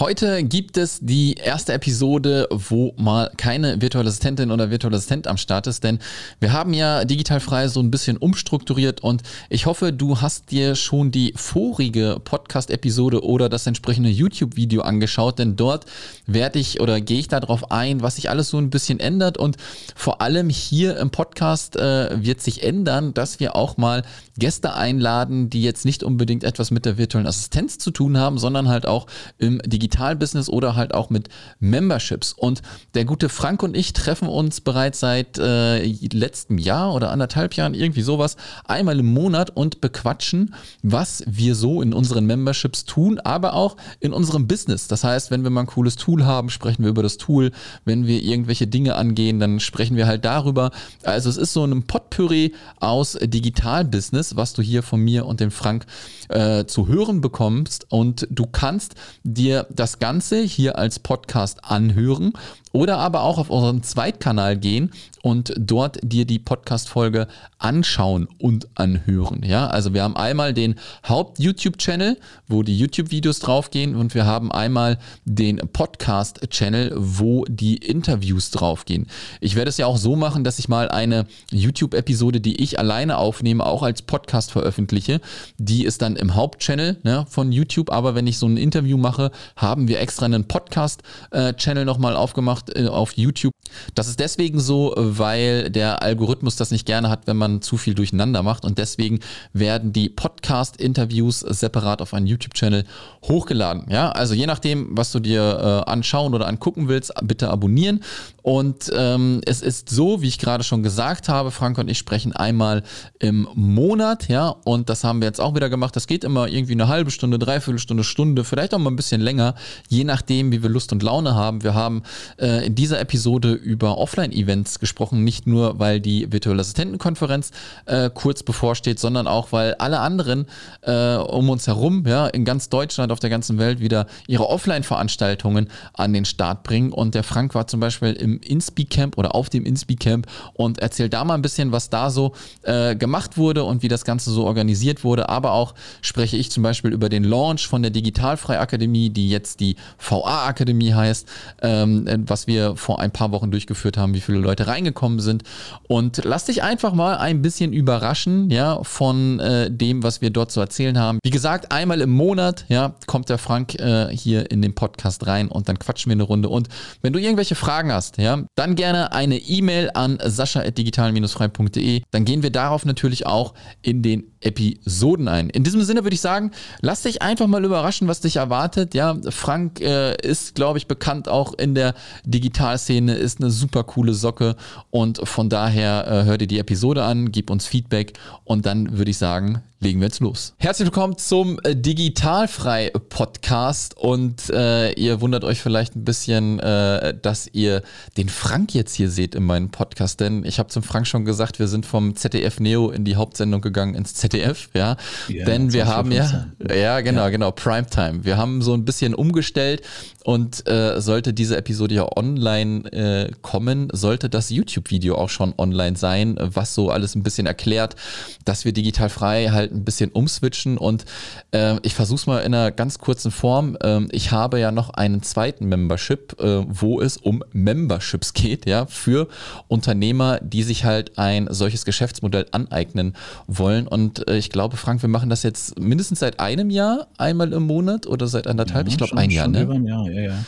Heute gibt es die erste Episode, wo mal keine virtuelle Assistentin oder virtuelle Assistent am Start ist, denn wir haben ja digital frei so ein bisschen umstrukturiert und ich hoffe, du hast dir schon die vorige Podcast-Episode oder das entsprechende YouTube-Video angeschaut, denn dort werde ich oder gehe ich darauf ein, was sich alles so ein bisschen ändert und vor allem hier im Podcast äh, wird sich ändern, dass wir auch mal Gäste einladen, die jetzt nicht unbedingt etwas mit der virtuellen Assistenz zu tun haben, sondern halt auch im Digitalbusiness oder halt auch mit Memberships. Und der gute Frank und ich treffen uns bereits seit äh, letztem Jahr oder anderthalb Jahren, irgendwie sowas, einmal im Monat und bequatschen, was wir so in unseren Memberships tun, aber auch in unserem Business. Das heißt, wenn wir mal ein cooles Tool haben, sprechen wir über das Tool. Wenn wir irgendwelche Dinge angehen, dann sprechen wir halt darüber. Also es ist so ein Potpourri aus Digitalbusiness, was du hier von mir und dem Frank äh, zu hören bekommst. Und du kannst dir das Ganze hier als Podcast anhören oder aber auch auf unseren Zweitkanal gehen und dort dir die Podcast-Folge anschauen und anhören. Ja, also wir haben einmal den Haupt-YouTube-Channel, wo die YouTube-Videos draufgehen und wir haben einmal den Podcast-Channel, wo die Interviews draufgehen. Ich werde es ja auch so machen, dass ich mal eine YouTube-Episode, die ich alleine aufnehme, auch als Podcast veröffentliche. Die ist dann im Hauptchannel ne, von YouTube, aber wenn ich so ein Interview mache, haben wir extra einen Podcast-Channel nochmal aufgemacht äh, auf YouTube. Das ist deswegen so, weil der Algorithmus das nicht gerne hat, wenn man zu viel durcheinander macht und deswegen werden die Podcast-Interviews separat auf einen YouTube-Channel hochgeladen. Ja, also je nachdem, was du dir äh, anschauen oder angucken willst, bitte abonnieren. Und ähm, es ist so, wie ich gerade schon gesagt habe, Frank und ich sprechen einmal im Monat, ja, und das haben wir jetzt auch wieder gemacht. Das geht immer irgendwie eine halbe Stunde, dreiviertel Stunde, Stunde, vielleicht auch mal ein bisschen länger, je nachdem, wie wir Lust und Laune haben. Wir haben äh, in dieser Episode über Offline-Events gesprochen, nicht nur, weil die virtuelle Assistentenkonferenz äh, kurz bevorsteht, sondern auch, weil alle anderen äh, um uns herum, ja, in ganz Deutschland, auf der ganzen Welt wieder ihre Offline-Veranstaltungen an den Start bringen. Und der Frank war zum Beispiel im Inspeak-Camp oder auf dem Inspeak-Camp und erzählt da mal ein bisschen, was da so äh, gemacht wurde und wie das Ganze so organisiert wurde. Aber auch spreche ich zum Beispiel über den Launch von der Digitalfrei Akademie, die jetzt die VA Akademie heißt, ähm, was wir vor ein paar Wochen durchgeführt haben, wie viele Leute reingekommen sind. Und lass dich einfach mal ein bisschen überraschen, ja, von äh, dem, was wir dort zu erzählen haben. Wie gesagt, einmal im Monat, ja, kommt der Frank äh, hier in den Podcast rein und dann quatschen wir eine Runde. Und wenn du irgendwelche Fragen hast, ja, dann gerne eine E-Mail an sascha.digital-frei.de. Dann gehen wir darauf natürlich auch in den Episoden ein. In diesem Sinne würde ich sagen, lass dich einfach mal überraschen, was dich erwartet. Ja, Frank äh, ist, glaube ich, bekannt auch in der Digitalszene, ist eine super coole Socke und von daher äh, hör dir die Episode an, gib uns Feedback und dann würde ich sagen, legen wir jetzt los. Herzlich willkommen zum äh, Digitalfrei Podcast und äh, ihr wundert euch vielleicht ein bisschen, äh, dass ihr den Frank jetzt hier seht in meinem Podcast, denn ich habe zum Frank schon gesagt, wir sind vom ZDF Neo in die Hauptsendung gegangen ins ZDF, ja, ja denn wir haben ja, ja genau, ja. genau, Primetime. Wir haben so ein bisschen umgestellt und äh, sollte diese Episode ja online äh, kommen, sollte das YouTube-Video auch schon online sein, was so alles ein bisschen erklärt, dass wir digital frei halt ein bisschen umswitchen und äh, ich versuche es mal in einer ganz kurzen Form. Ähm, ich habe ja noch einen zweiten Membership, äh, wo es um Memberships geht, ja, für Unternehmer, die sich halt ein solches Geschäftsmodell aneignen wollen. Und äh, ich glaube, Frank, wir machen das jetzt mindestens seit einem Jahr, einmal im Monat oder seit anderthalb, ja, ich glaube ein Jahr, ne? Über ein Jahr, ja, ja.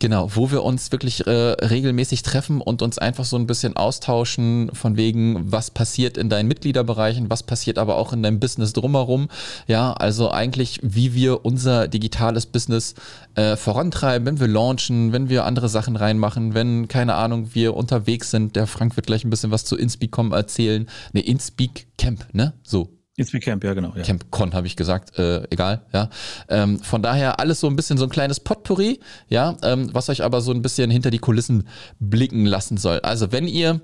Genau, wo wir uns wirklich äh, regelmäßig treffen und uns einfach so ein bisschen austauschen von wegen, was passiert in deinen Mitgliederbereichen, was passiert aber auch in deinem Business drumherum. Ja, also eigentlich, wie wir unser digitales Business äh, vorantreiben, wenn wir launchen, wenn wir andere Sachen reinmachen, wenn, keine Ahnung, wir unterwegs sind. Der Frank wird gleich ein bisschen was zu InSpeak.com erzählen. Ne, InSpeak Camp, ne? So, Inspeak Camp, ja genau. Ja. CampCon habe ich gesagt, äh, egal, ja. Ähm, von daher alles so ein bisschen so ein kleines Potpourri, ja, ähm, was euch aber so ein bisschen hinter die Kulissen blicken lassen soll. Also wenn ihr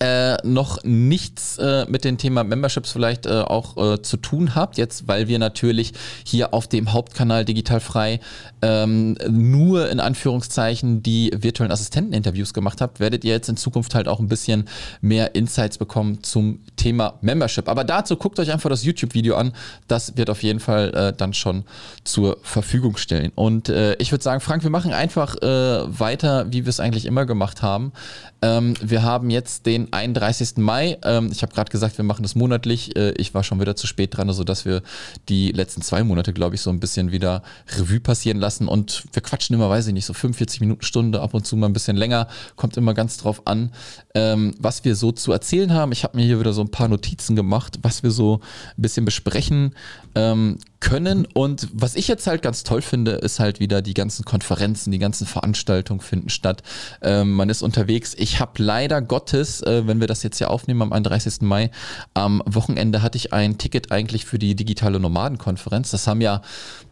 äh, noch nichts äh, mit dem Thema Memberships vielleicht äh, auch äh, zu tun habt, jetzt weil wir natürlich hier auf dem Hauptkanal Digital Frei ähm, nur in Anführungszeichen die virtuellen Assistenten-Interviews gemacht habt, werdet ihr jetzt in Zukunft halt auch ein bisschen mehr Insights bekommen zum Thema Membership. Aber dazu guckt euch einfach das YouTube-Video an. Das wird auf jeden Fall äh, dann schon zur Verfügung stellen. Und äh, ich würde sagen, Frank, wir machen einfach weiter, wie wir es eigentlich immer gemacht haben. Ähm, wir haben jetzt den 31. Mai. Ähm, ich habe gerade gesagt, wir machen das monatlich. Äh, ich war schon wieder zu spät dran, sodass wir die letzten zwei Monate, glaube ich, so ein bisschen wieder Revue passieren lassen. Und wir quatschen immer, weiß ich nicht, so 45 Minuten, Stunde, ab und zu mal ein bisschen länger. Kommt immer ganz drauf an, ähm, was wir so zu erzählen haben. Ich habe mir hier wieder so ein paar Notizen gemacht, was wir so ein bisschen besprechen ähm, können. Und was ich jetzt halt ganz toll finde, ist halt wieder die ganzen Konferenzen, die ganzen Veranstaltungen finden statt. Ähm, man ist unterwegs. Ich habe leider Gottes, äh, wenn wir das jetzt hier aufnehmen am 31. Mai, am Wochenende hatte ich ein Ticket eigentlich für die digitale Nomadenkonferenz. Das haben ja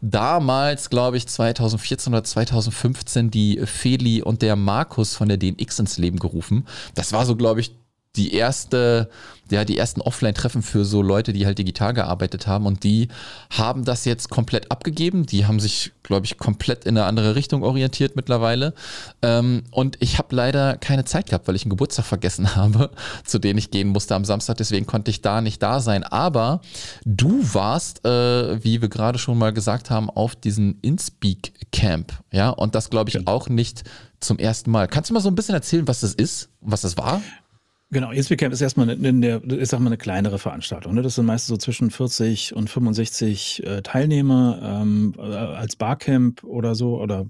damals, glaube ich, 2014 oder 2015 die Feli und der Markus von der DNX ins Leben gerufen. Das war so, glaube ich, die erste, ja, die ersten Offline-Treffen für so Leute, die halt digital gearbeitet haben und die haben das jetzt komplett abgegeben. Die haben sich, glaube ich, komplett in eine andere Richtung orientiert mittlerweile. Ähm, und ich habe leider keine Zeit gehabt, weil ich einen Geburtstag vergessen habe, zu dem ich gehen musste am Samstag. Deswegen konnte ich da nicht da sein. Aber du warst, äh, wie wir gerade schon mal gesagt haben, auf diesen InSpeak Camp. Ja, und das glaube ich ja. auch nicht zum ersten Mal. Kannst du mal so ein bisschen erzählen, was das ist, was das war? Genau, ESP Camp ist erstmal eine, eine, ich sag mal eine kleinere Veranstaltung. Ne? Das sind meistens so zwischen 40 und 65 äh, Teilnehmer ähm, äh, als Barcamp oder so oder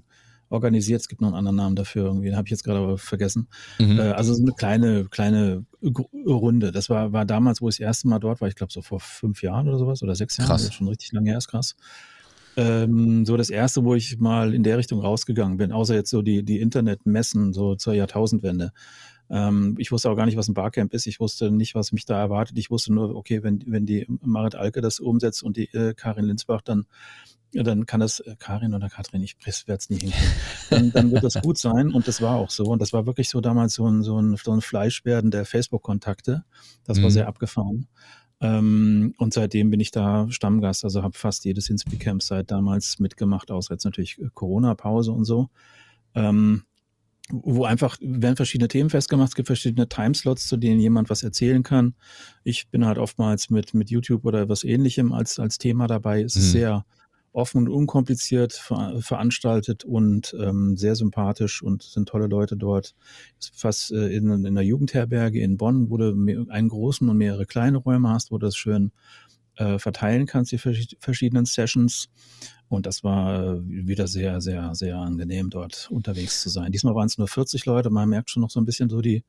organisiert. Es gibt noch einen anderen Namen dafür, irgendwie, den habe ich jetzt gerade aber vergessen. Mhm. Äh, also so eine kleine, kleine Runde. Das war, war damals, wo ich das erste Mal dort war, ich glaube so vor fünf Jahren oder sowas oder sechs Jahren. Krass. schon richtig lange her, ist krass. Ähm, so das erste, wo ich mal in der Richtung rausgegangen bin, außer jetzt so die, die Internetmessen so zur Jahrtausendwende. Ähm, ich wusste auch gar nicht, was ein Barcamp ist. Ich wusste nicht, was mich da erwartet. Ich wusste nur, okay, wenn, wenn die Marit Alke das umsetzt und die äh, Karin Linsbach, dann dann kann das äh, Karin oder Katrin, ich werde es nie hinkriegen, dann, dann wird das gut sein. Und das war auch so. Und das war wirklich so damals so ein, so ein, so ein Fleischwerden der Facebook-Kontakte. Das mhm. war sehr abgefahren. Ähm, und seitdem bin ich da Stammgast, also habe fast jedes Inspi-Camp seit damals mitgemacht, außer jetzt natürlich Corona-Pause und so. Ähm, wo einfach werden verschiedene Themen festgemacht, es gibt verschiedene Timeslots, zu denen jemand was erzählen kann. Ich bin halt oftmals mit, mit YouTube oder was ähnlichem als, als Thema dabei. Es ist mhm. sehr offen und unkompliziert ver veranstaltet und ähm, sehr sympathisch und sind tolle Leute dort. Ist fast äh, in, in einer Jugendherberge in Bonn, wo du einen großen und mehrere kleine Räume hast, wo du das schön äh, verteilen kannst, die verschiedenen Sessions. Und das war äh, wieder sehr, sehr, sehr angenehm, dort unterwegs zu sein. Diesmal waren es nur 40 Leute. Man merkt schon noch so ein bisschen so die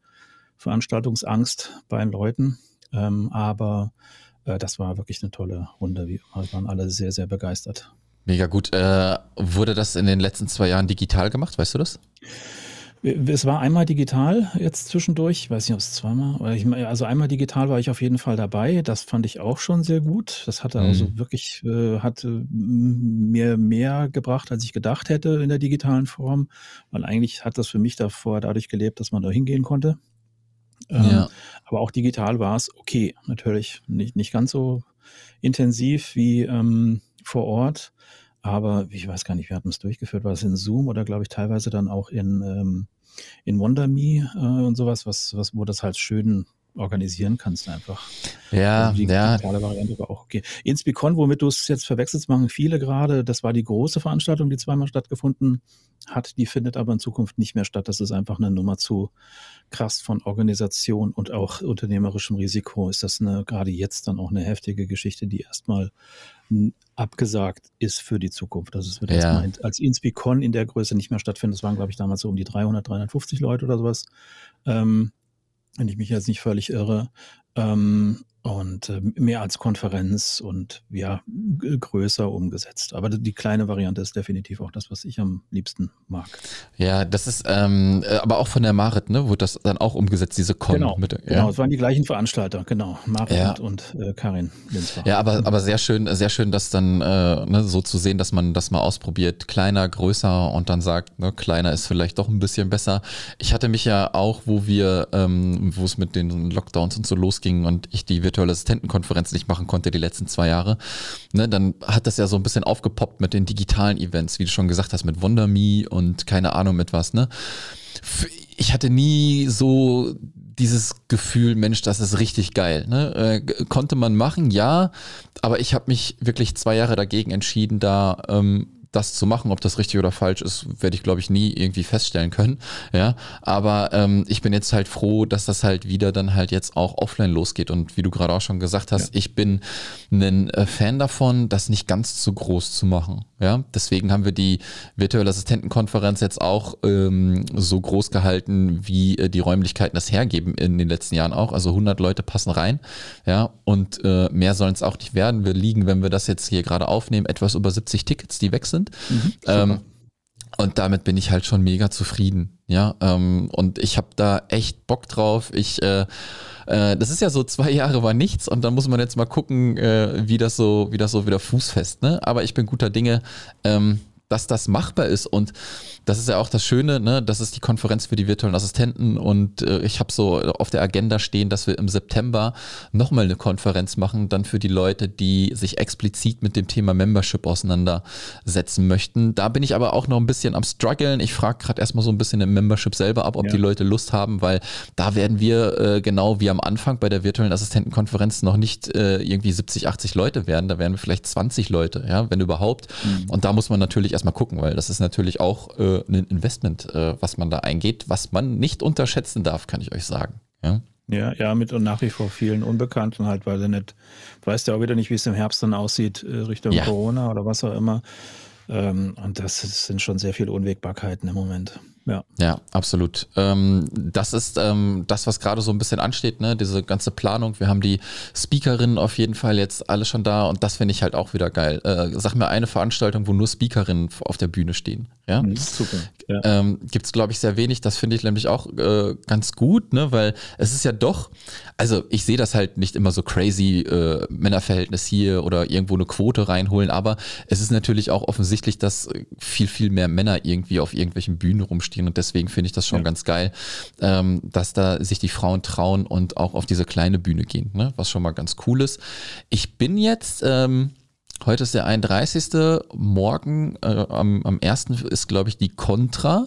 Veranstaltungsangst bei den Leuten. Ähm, aber äh, das war wirklich eine tolle Runde. Wir waren alle sehr, sehr begeistert. Mega gut. Äh, wurde das in den letzten zwei Jahren digital gemacht? Weißt du das? Es war einmal digital jetzt zwischendurch, ich weiß nicht, ob es zweimal, also einmal digital war ich auf jeden Fall dabei. Das fand ich auch schon sehr gut. Das hatte also mhm. also wirklich, äh, hat mir mehr gebracht, als ich gedacht hätte in der digitalen Form, weil eigentlich hat das für mich davor dadurch gelebt, dass man da hingehen konnte. Ähm, ja. Aber auch digital war es okay, natürlich nicht, nicht ganz so intensiv wie ähm, vor Ort. Aber ich weiß gar nicht, wir hatten es durchgeführt, war es in Zoom oder glaube ich teilweise dann auch in, ähm, in WonderMe äh, und sowas, was, was, wo das halt schön organisieren kannst einfach. Ja, also die ja. digitale Variante war auch okay. Inspicon, womit du es jetzt verwechselst, machen viele gerade. Das war die große Veranstaltung, die zweimal stattgefunden hat. Die findet aber in Zukunft nicht mehr statt. Das ist einfach eine Nummer zu krass von Organisation und auch unternehmerischem Risiko. Ist das eine, gerade jetzt dann auch eine heftige Geschichte, die erstmal abgesagt ist für die Zukunft. Also es wird ja. erstmal als Inspicon in der Größe nicht mehr stattfinden. Das waren, glaube ich, damals so um die 300, 350 Leute oder sowas. Ähm, wenn ich mich jetzt nicht völlig irre. Ähm, und äh, mehr als Konferenz und ja, größer umgesetzt. Aber die kleine Variante ist definitiv auch das, was ich am liebsten mag. Ja, das ist ähm, äh, aber auch von der Marit, ne? Wurde das dann auch umgesetzt, diese Con? Genau, mit, ja. genau es waren die gleichen Veranstalter, genau. Marit ja. und, und äh, Karin Linsbach. Ja, aber, aber sehr schön, sehr schön, das dann äh, ne, so zu sehen, dass man das mal ausprobiert. Kleiner, größer und dann sagt, ne, kleiner ist vielleicht doch ein bisschen besser. Ich hatte mich ja auch, wo wir, ähm, wo es mit den Lockdowns und so losging und ich die virtuelle Assistentenkonferenz nicht machen konnte die letzten zwei Jahre, ne, dann hat das ja so ein bisschen aufgepoppt mit den digitalen Events, wie du schon gesagt hast, mit WonderMe und keine Ahnung mit was, ne? Ich hatte nie so dieses Gefühl, Mensch, das ist richtig geil. Ne? Äh, konnte man machen, ja, aber ich habe mich wirklich zwei Jahre dagegen entschieden, da ähm, das zu machen, ob das richtig oder falsch ist, werde ich glaube ich nie irgendwie feststellen können. Ja, aber ähm, ich bin jetzt halt froh, dass das halt wieder dann halt jetzt auch offline losgeht und wie du gerade auch schon gesagt hast, ja. ich bin ein äh, Fan davon, das nicht ganz zu groß zu machen. Ja, deswegen haben wir die virtuelle Assistentenkonferenz jetzt auch ähm, so groß gehalten, wie äh, die Räumlichkeiten das hergeben in den letzten Jahren auch. Also 100 Leute passen rein. Ja, und äh, mehr sollen es auch nicht werden. Wir liegen, wenn wir das jetzt hier gerade aufnehmen, etwas über 70 Tickets, die weg sind. Mhm, ähm, und damit bin ich halt schon mega zufrieden. Ja, ähm, und ich habe da echt Bock drauf. Ich äh, äh, das ist ja so, zwei Jahre war nichts und dann muss man jetzt mal gucken, äh, wie das so, wie das so wieder fußfest, ne? Aber ich bin guter Dinge, ähm, dass das machbar ist. Und das ist ja auch das Schöne, ne? das ist die Konferenz für die virtuellen Assistenten. Und äh, ich habe so auf der Agenda stehen, dass wir im September nochmal eine Konferenz machen, dann für die Leute, die sich explizit mit dem Thema Membership auseinandersetzen möchten. Da bin ich aber auch noch ein bisschen am struggeln. Ich frage gerade erstmal so ein bisschen im Membership selber ab, ob ja. die Leute Lust haben, weil da werden wir äh, genau wie am Anfang bei der virtuellen Assistentenkonferenz noch nicht äh, irgendwie 70, 80 Leute werden. Da werden wir vielleicht 20 Leute, ja, wenn überhaupt. Mhm. Und da muss man natürlich erstmal gucken, weil das ist natürlich auch ein Investment, äh, was man da eingeht, was man nicht unterschätzen darf, kann ich euch sagen. Ja. Ja, ja, mit und nach wie vor vielen Unbekannten halt, weil du nicht, weißt ja auch wieder nicht, wie es im Herbst dann aussieht, äh, Richtung ja. Corona oder was auch immer. Ähm, und das sind schon sehr viele Unwägbarkeiten im Moment. Ja, ja absolut. Ähm, das ist ähm, das, was gerade so ein bisschen ansteht, ne? diese ganze Planung. Wir haben die Speakerinnen auf jeden Fall jetzt alle schon da und das finde ich halt auch wieder geil. Äh, sag mir eine Veranstaltung, wo nur Speakerinnen auf der Bühne stehen. Ja, mhm, super. Ja. Ähm, Gibt es, glaube ich, sehr wenig. Das finde ich nämlich auch äh, ganz gut, ne? weil es ist ja doch, also ich sehe das halt nicht immer so crazy äh, Männerverhältnis hier oder irgendwo eine Quote reinholen, aber es ist natürlich auch offensichtlich, dass viel, viel mehr Männer irgendwie auf irgendwelchen Bühnen rumstehen stehen. Und deswegen finde ich das schon ja. ganz geil, ähm, dass da sich die Frauen trauen und auch auf diese kleine Bühne gehen, ne? was schon mal ganz cool ist. Ich bin jetzt, ähm, heute ist der 31. Morgen äh, am, am 1. ist, glaube ich, die Contra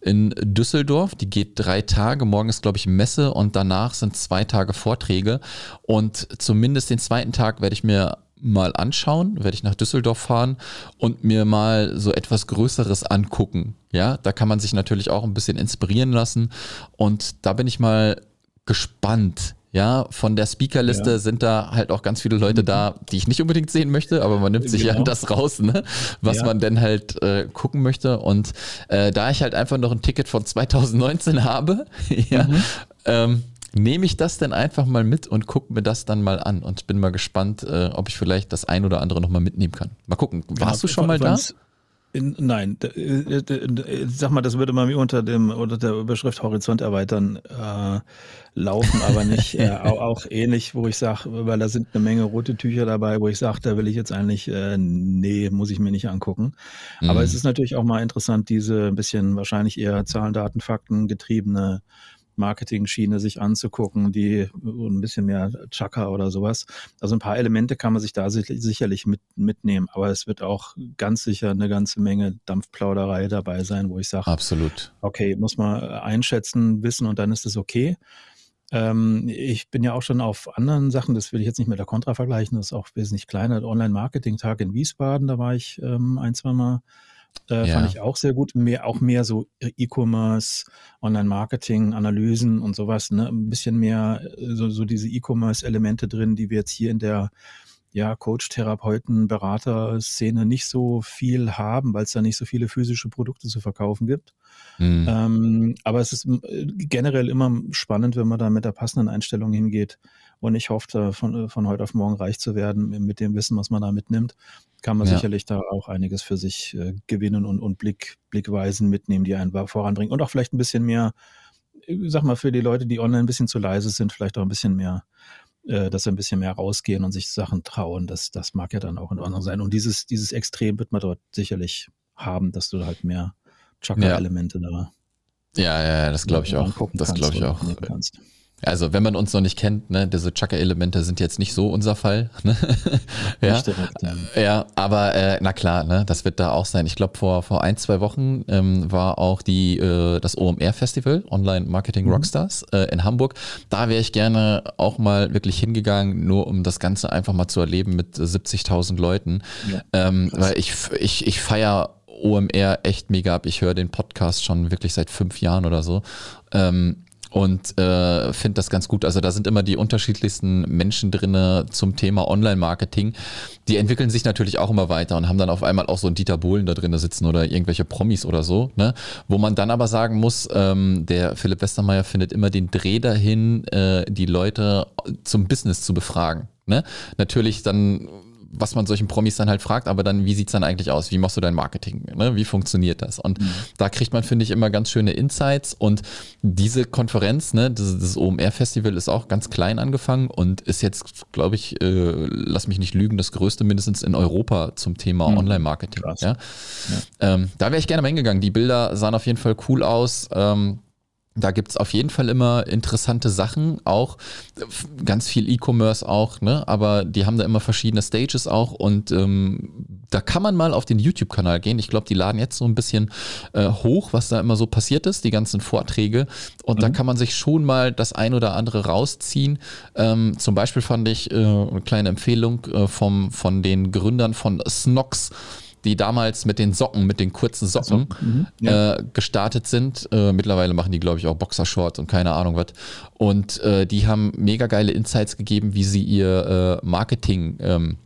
in Düsseldorf. Die geht drei Tage. Morgen ist, glaube ich, Messe und danach sind zwei Tage Vorträge. Und zumindest den zweiten Tag werde ich mir mal anschauen, werde ich nach Düsseldorf fahren und mir mal so etwas Größeres angucken. Ja, da kann man sich natürlich auch ein bisschen inspirieren lassen und da bin ich mal gespannt. Ja, von der Speakerliste ja. sind da halt auch ganz viele Leute da, die ich nicht unbedingt sehen möchte, aber man nimmt sich genau. ja das raus, ne? was ja. man denn halt äh, gucken möchte. Und äh, da ich halt einfach noch ein Ticket von 2019 habe, ja, mhm. ähm, nehme ich das denn einfach mal mit und gucke mir das dann mal an und bin mal gespannt, äh, ob ich vielleicht das ein oder andere nochmal mitnehmen kann. Mal gucken. Warst ja, du schon mal da? In, nein, äh, sag mal, das würde man unter dem unter der Überschrift Horizont erweitern äh, laufen, aber nicht äh, auch, auch, ähnlich, wo ich sage, weil da sind eine Menge rote Tücher dabei, wo ich sage, da will ich jetzt eigentlich, äh, nee, muss ich mir nicht angucken. Mhm. Aber es ist natürlich auch mal interessant, diese ein bisschen wahrscheinlich eher Zahlen, Daten, Fakten getriebene Marketing-Schiene sich anzugucken, die ein bisschen mehr Chaka oder sowas. Also ein paar Elemente kann man sich da sicherlich mit, mitnehmen, aber es wird auch ganz sicher eine ganze Menge Dampfplauderei dabei sein, wo ich sage, absolut. Okay, muss man einschätzen, wissen und dann ist es okay. Ähm, ich bin ja auch schon auf anderen Sachen, das will ich jetzt nicht mit der Contra vergleichen, das ist auch wesentlich kleiner. Online-Marketing-Tag in Wiesbaden, da war ich ähm, ein, zwei Mal äh, ja. Fand ich auch sehr gut. Mehr, auch mehr so E-Commerce, Online-Marketing, Analysen und sowas. Ne? Ein bisschen mehr äh, so, so diese E-Commerce-Elemente drin, die wir jetzt hier in der ja, Coach, Therapeuten, Berater-Szene nicht so viel haben, weil es da nicht so viele physische Produkte zu verkaufen gibt. Mhm. Ähm, aber es ist äh, generell immer spannend, wenn man da mit der passenden Einstellung hingeht. Und ich hoffe, von, von heute auf morgen reich zu werden mit dem Wissen, was man da mitnimmt, kann man ja. sicherlich da auch einiges für sich äh, gewinnen und, und Blick, Blickweisen mitnehmen, die einen voranbringen. Und auch vielleicht ein bisschen mehr, ich sag mal, für die Leute, die online ein bisschen zu leise sind, vielleicht auch ein bisschen mehr äh, dass wir ein bisschen mehr rausgehen und sich Sachen trauen. Das, das mag ja dann auch in Ordnung sein. Und dieses, dieses Extrem wird man dort sicherlich haben, dass du halt mehr Chakra-Elemente ja. da. Ja, ja, das glaube ich auch. Das glaube ich auch. Also wenn man uns noch nicht kennt, ne, diese Chakra-Elemente sind jetzt nicht so unser Fall. Ne? ja. Direkt, ja. ja, aber äh, na klar, ne, das wird da auch sein. Ich glaube, vor, vor ein, zwei Wochen ähm, war auch die, äh, das OMR-Festival, Online Marketing mhm. Rockstars, äh, in Hamburg. Da wäre ich gerne auch mal wirklich hingegangen, nur um das Ganze einfach mal zu erleben mit 70.000 Leuten. Ja, ähm, weil ich, ich, ich feiere OMR echt mega ab. Ich höre den Podcast schon wirklich seit fünf Jahren oder so. Ähm, und äh, finde das ganz gut. Also da sind immer die unterschiedlichsten Menschen drinne zum Thema Online-Marketing. Die entwickeln sich natürlich auch immer weiter und haben dann auf einmal auch so einen Dieter Bohlen da drinne sitzen oder irgendwelche Promis oder so, ne? Wo man dann aber sagen muss, ähm, der Philipp Westermeier findet immer den Dreh dahin, äh, die Leute zum Business zu befragen. Ne? Natürlich dann was man solchen Promis dann halt fragt, aber dann, wie sieht's dann eigentlich aus? Wie machst du dein Marketing? Ne? Wie funktioniert das? Und mhm. da kriegt man, finde ich, immer ganz schöne Insights. Und diese Konferenz, ne, das, das OMR-Festival ist auch ganz klein angefangen und ist jetzt, glaube ich, äh, lass mich nicht lügen, das größte mindestens in Europa zum Thema mhm. Online-Marketing. Ja? ja. Ähm, da wäre ich gerne mal hingegangen. Die Bilder sahen auf jeden Fall cool aus. Ähm, da gibt's auf jeden Fall immer interessante Sachen, auch ganz viel E-Commerce auch, ne? Aber die haben da immer verschiedene Stages auch und ähm, da kann man mal auf den YouTube-Kanal gehen. Ich glaube, die laden jetzt so ein bisschen äh, hoch, was da immer so passiert ist, die ganzen Vorträge. Und mhm. da kann man sich schon mal das ein oder andere rausziehen. Ähm, zum Beispiel fand ich äh, eine kleine Empfehlung äh, vom, von den Gründern von Snox die damals mit den Socken, mit den kurzen Socken so, mhm, ja. äh, gestartet sind. Äh, mittlerweile machen die, glaube ich, auch Boxershorts und keine Ahnung was. Und äh, die haben mega geile Insights gegeben, wie sie ihr äh, Marketing ähm,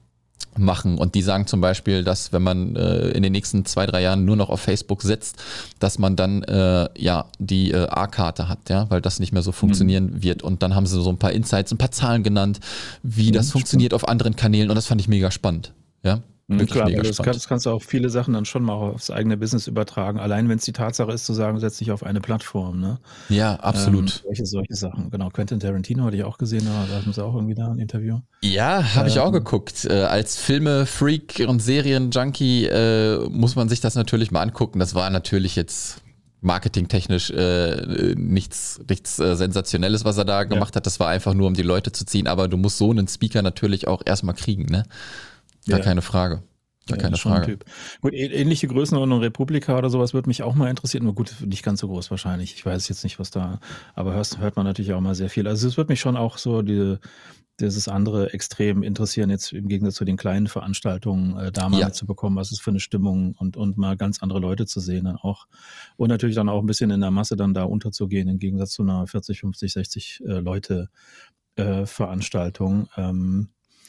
machen. Und die sagen zum Beispiel, dass wenn man äh, in den nächsten zwei, drei Jahren nur noch auf Facebook sitzt, dass man dann äh, ja die äh, A-Karte hat, ja, weil das nicht mehr so funktionieren mhm. wird. Und dann haben sie so ein paar Insights, ein paar Zahlen genannt, wie mhm, das funktioniert stimmt. auf anderen Kanälen. Und das fand ich mega spannend. Ja. Mhm, klar, weil das kannst, kannst du auch viele Sachen dann schon mal aufs eigene Business übertragen. Allein wenn es die Tatsache ist, zu sagen, setz dich auf eine Plattform. Ne? Ja, absolut. Ähm, solche, solche Sachen. Genau, Quentin Tarantino hatte ich auch gesehen, da hatten sie auch irgendwie da ein Interview. Ja, habe ähm, ich auch geguckt. Äh, als Filme-Freak und Serien-Junkie äh, muss man sich das natürlich mal angucken. Das war natürlich jetzt marketingtechnisch äh, nichts, nichts äh, Sensationelles, was er da gemacht ja. hat. Das war einfach nur, um die Leute zu ziehen. Aber du musst so einen Speaker natürlich auch erstmal kriegen, ne? Gar ja. keine Frage. Gar ja, keine Frage. Gut, ähnliche Größenordnung Republika oder sowas würde mich auch mal interessieren. Nur gut, nicht ganz so groß wahrscheinlich. Ich weiß jetzt nicht, was da, aber hörst, hört man natürlich auch mal sehr viel. Also es würde mich schon auch so die, dieses andere extrem interessieren, jetzt im Gegensatz zu den kleinen Veranstaltungen, äh, da mal ja. mitzubekommen, was ist für eine Stimmung und, und mal ganz andere Leute zu sehen dann auch. Und natürlich dann auch ein bisschen in der Masse dann da unterzugehen, im Gegensatz zu einer 40, 50, 60 äh, Leute äh, Veranstaltung. Ähm,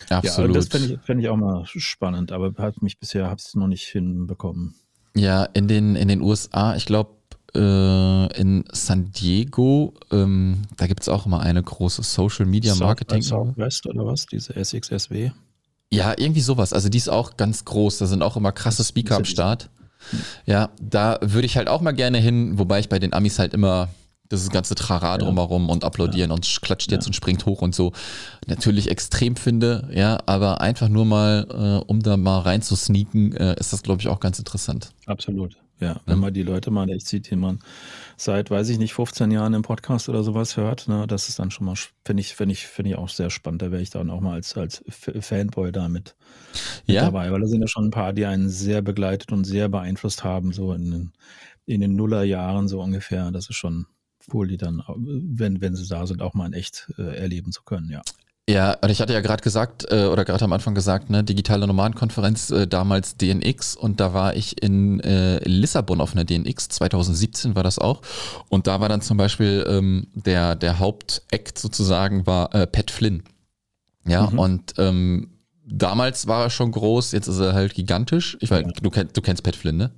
Absolut. Ja, das fände ich, fänd ich auch mal spannend, aber hat mich bisher habe es noch nicht hinbekommen. Ja, in den, in den USA, ich glaube, äh, in San Diego, ähm, da gibt es auch immer eine große Social Media Marketing. South, Southwest oder was? Diese SXSW? Ja, irgendwie sowas. Also die ist auch ganz groß. Da sind auch immer krasse Speaker am Start. Ja, da würde ich halt auch mal gerne hin, wobei ich bei den Amis halt immer das ganze Trara drumherum ja. und applaudieren ja. und klatscht jetzt ja. und springt hoch und so. Natürlich extrem finde, ja, aber einfach nur mal, äh, um da mal rein zu sneaken, äh, ist das, glaube ich, auch ganz interessant. Absolut. Ja, wenn man die Leute mal echt sieht, die man seit, weiß ich nicht, 15 Jahren im Podcast oder sowas hört, ne, das ist dann schon mal, finde ich, finde ich, finde ich auch sehr spannend. Da wäre ich dann auch mal als, als Fanboy da mit, mit ja. dabei, weil da sind ja schon ein paar, die einen sehr begleitet und sehr beeinflusst haben, so in, in den Nullerjahren so ungefähr. Das ist schon, cool, die dann, wenn, wenn sie da sind, auch mal in echt äh, erleben zu können, ja. Ja, ich hatte ja gerade gesagt, äh, oder gerade am Anfang gesagt, ne, digitale Nomadenkonferenz, äh, damals DNX und da war ich in äh, Lissabon auf einer DNX, 2017 war das auch. Und da war dann zum Beispiel ähm, der, der Hauptakt sozusagen war äh, Pat Flynn. Ja, mhm. und ähm, damals war er schon groß, jetzt ist er halt gigantisch. Ich weiß, ja. du, du kennst Pat Flynn, ne?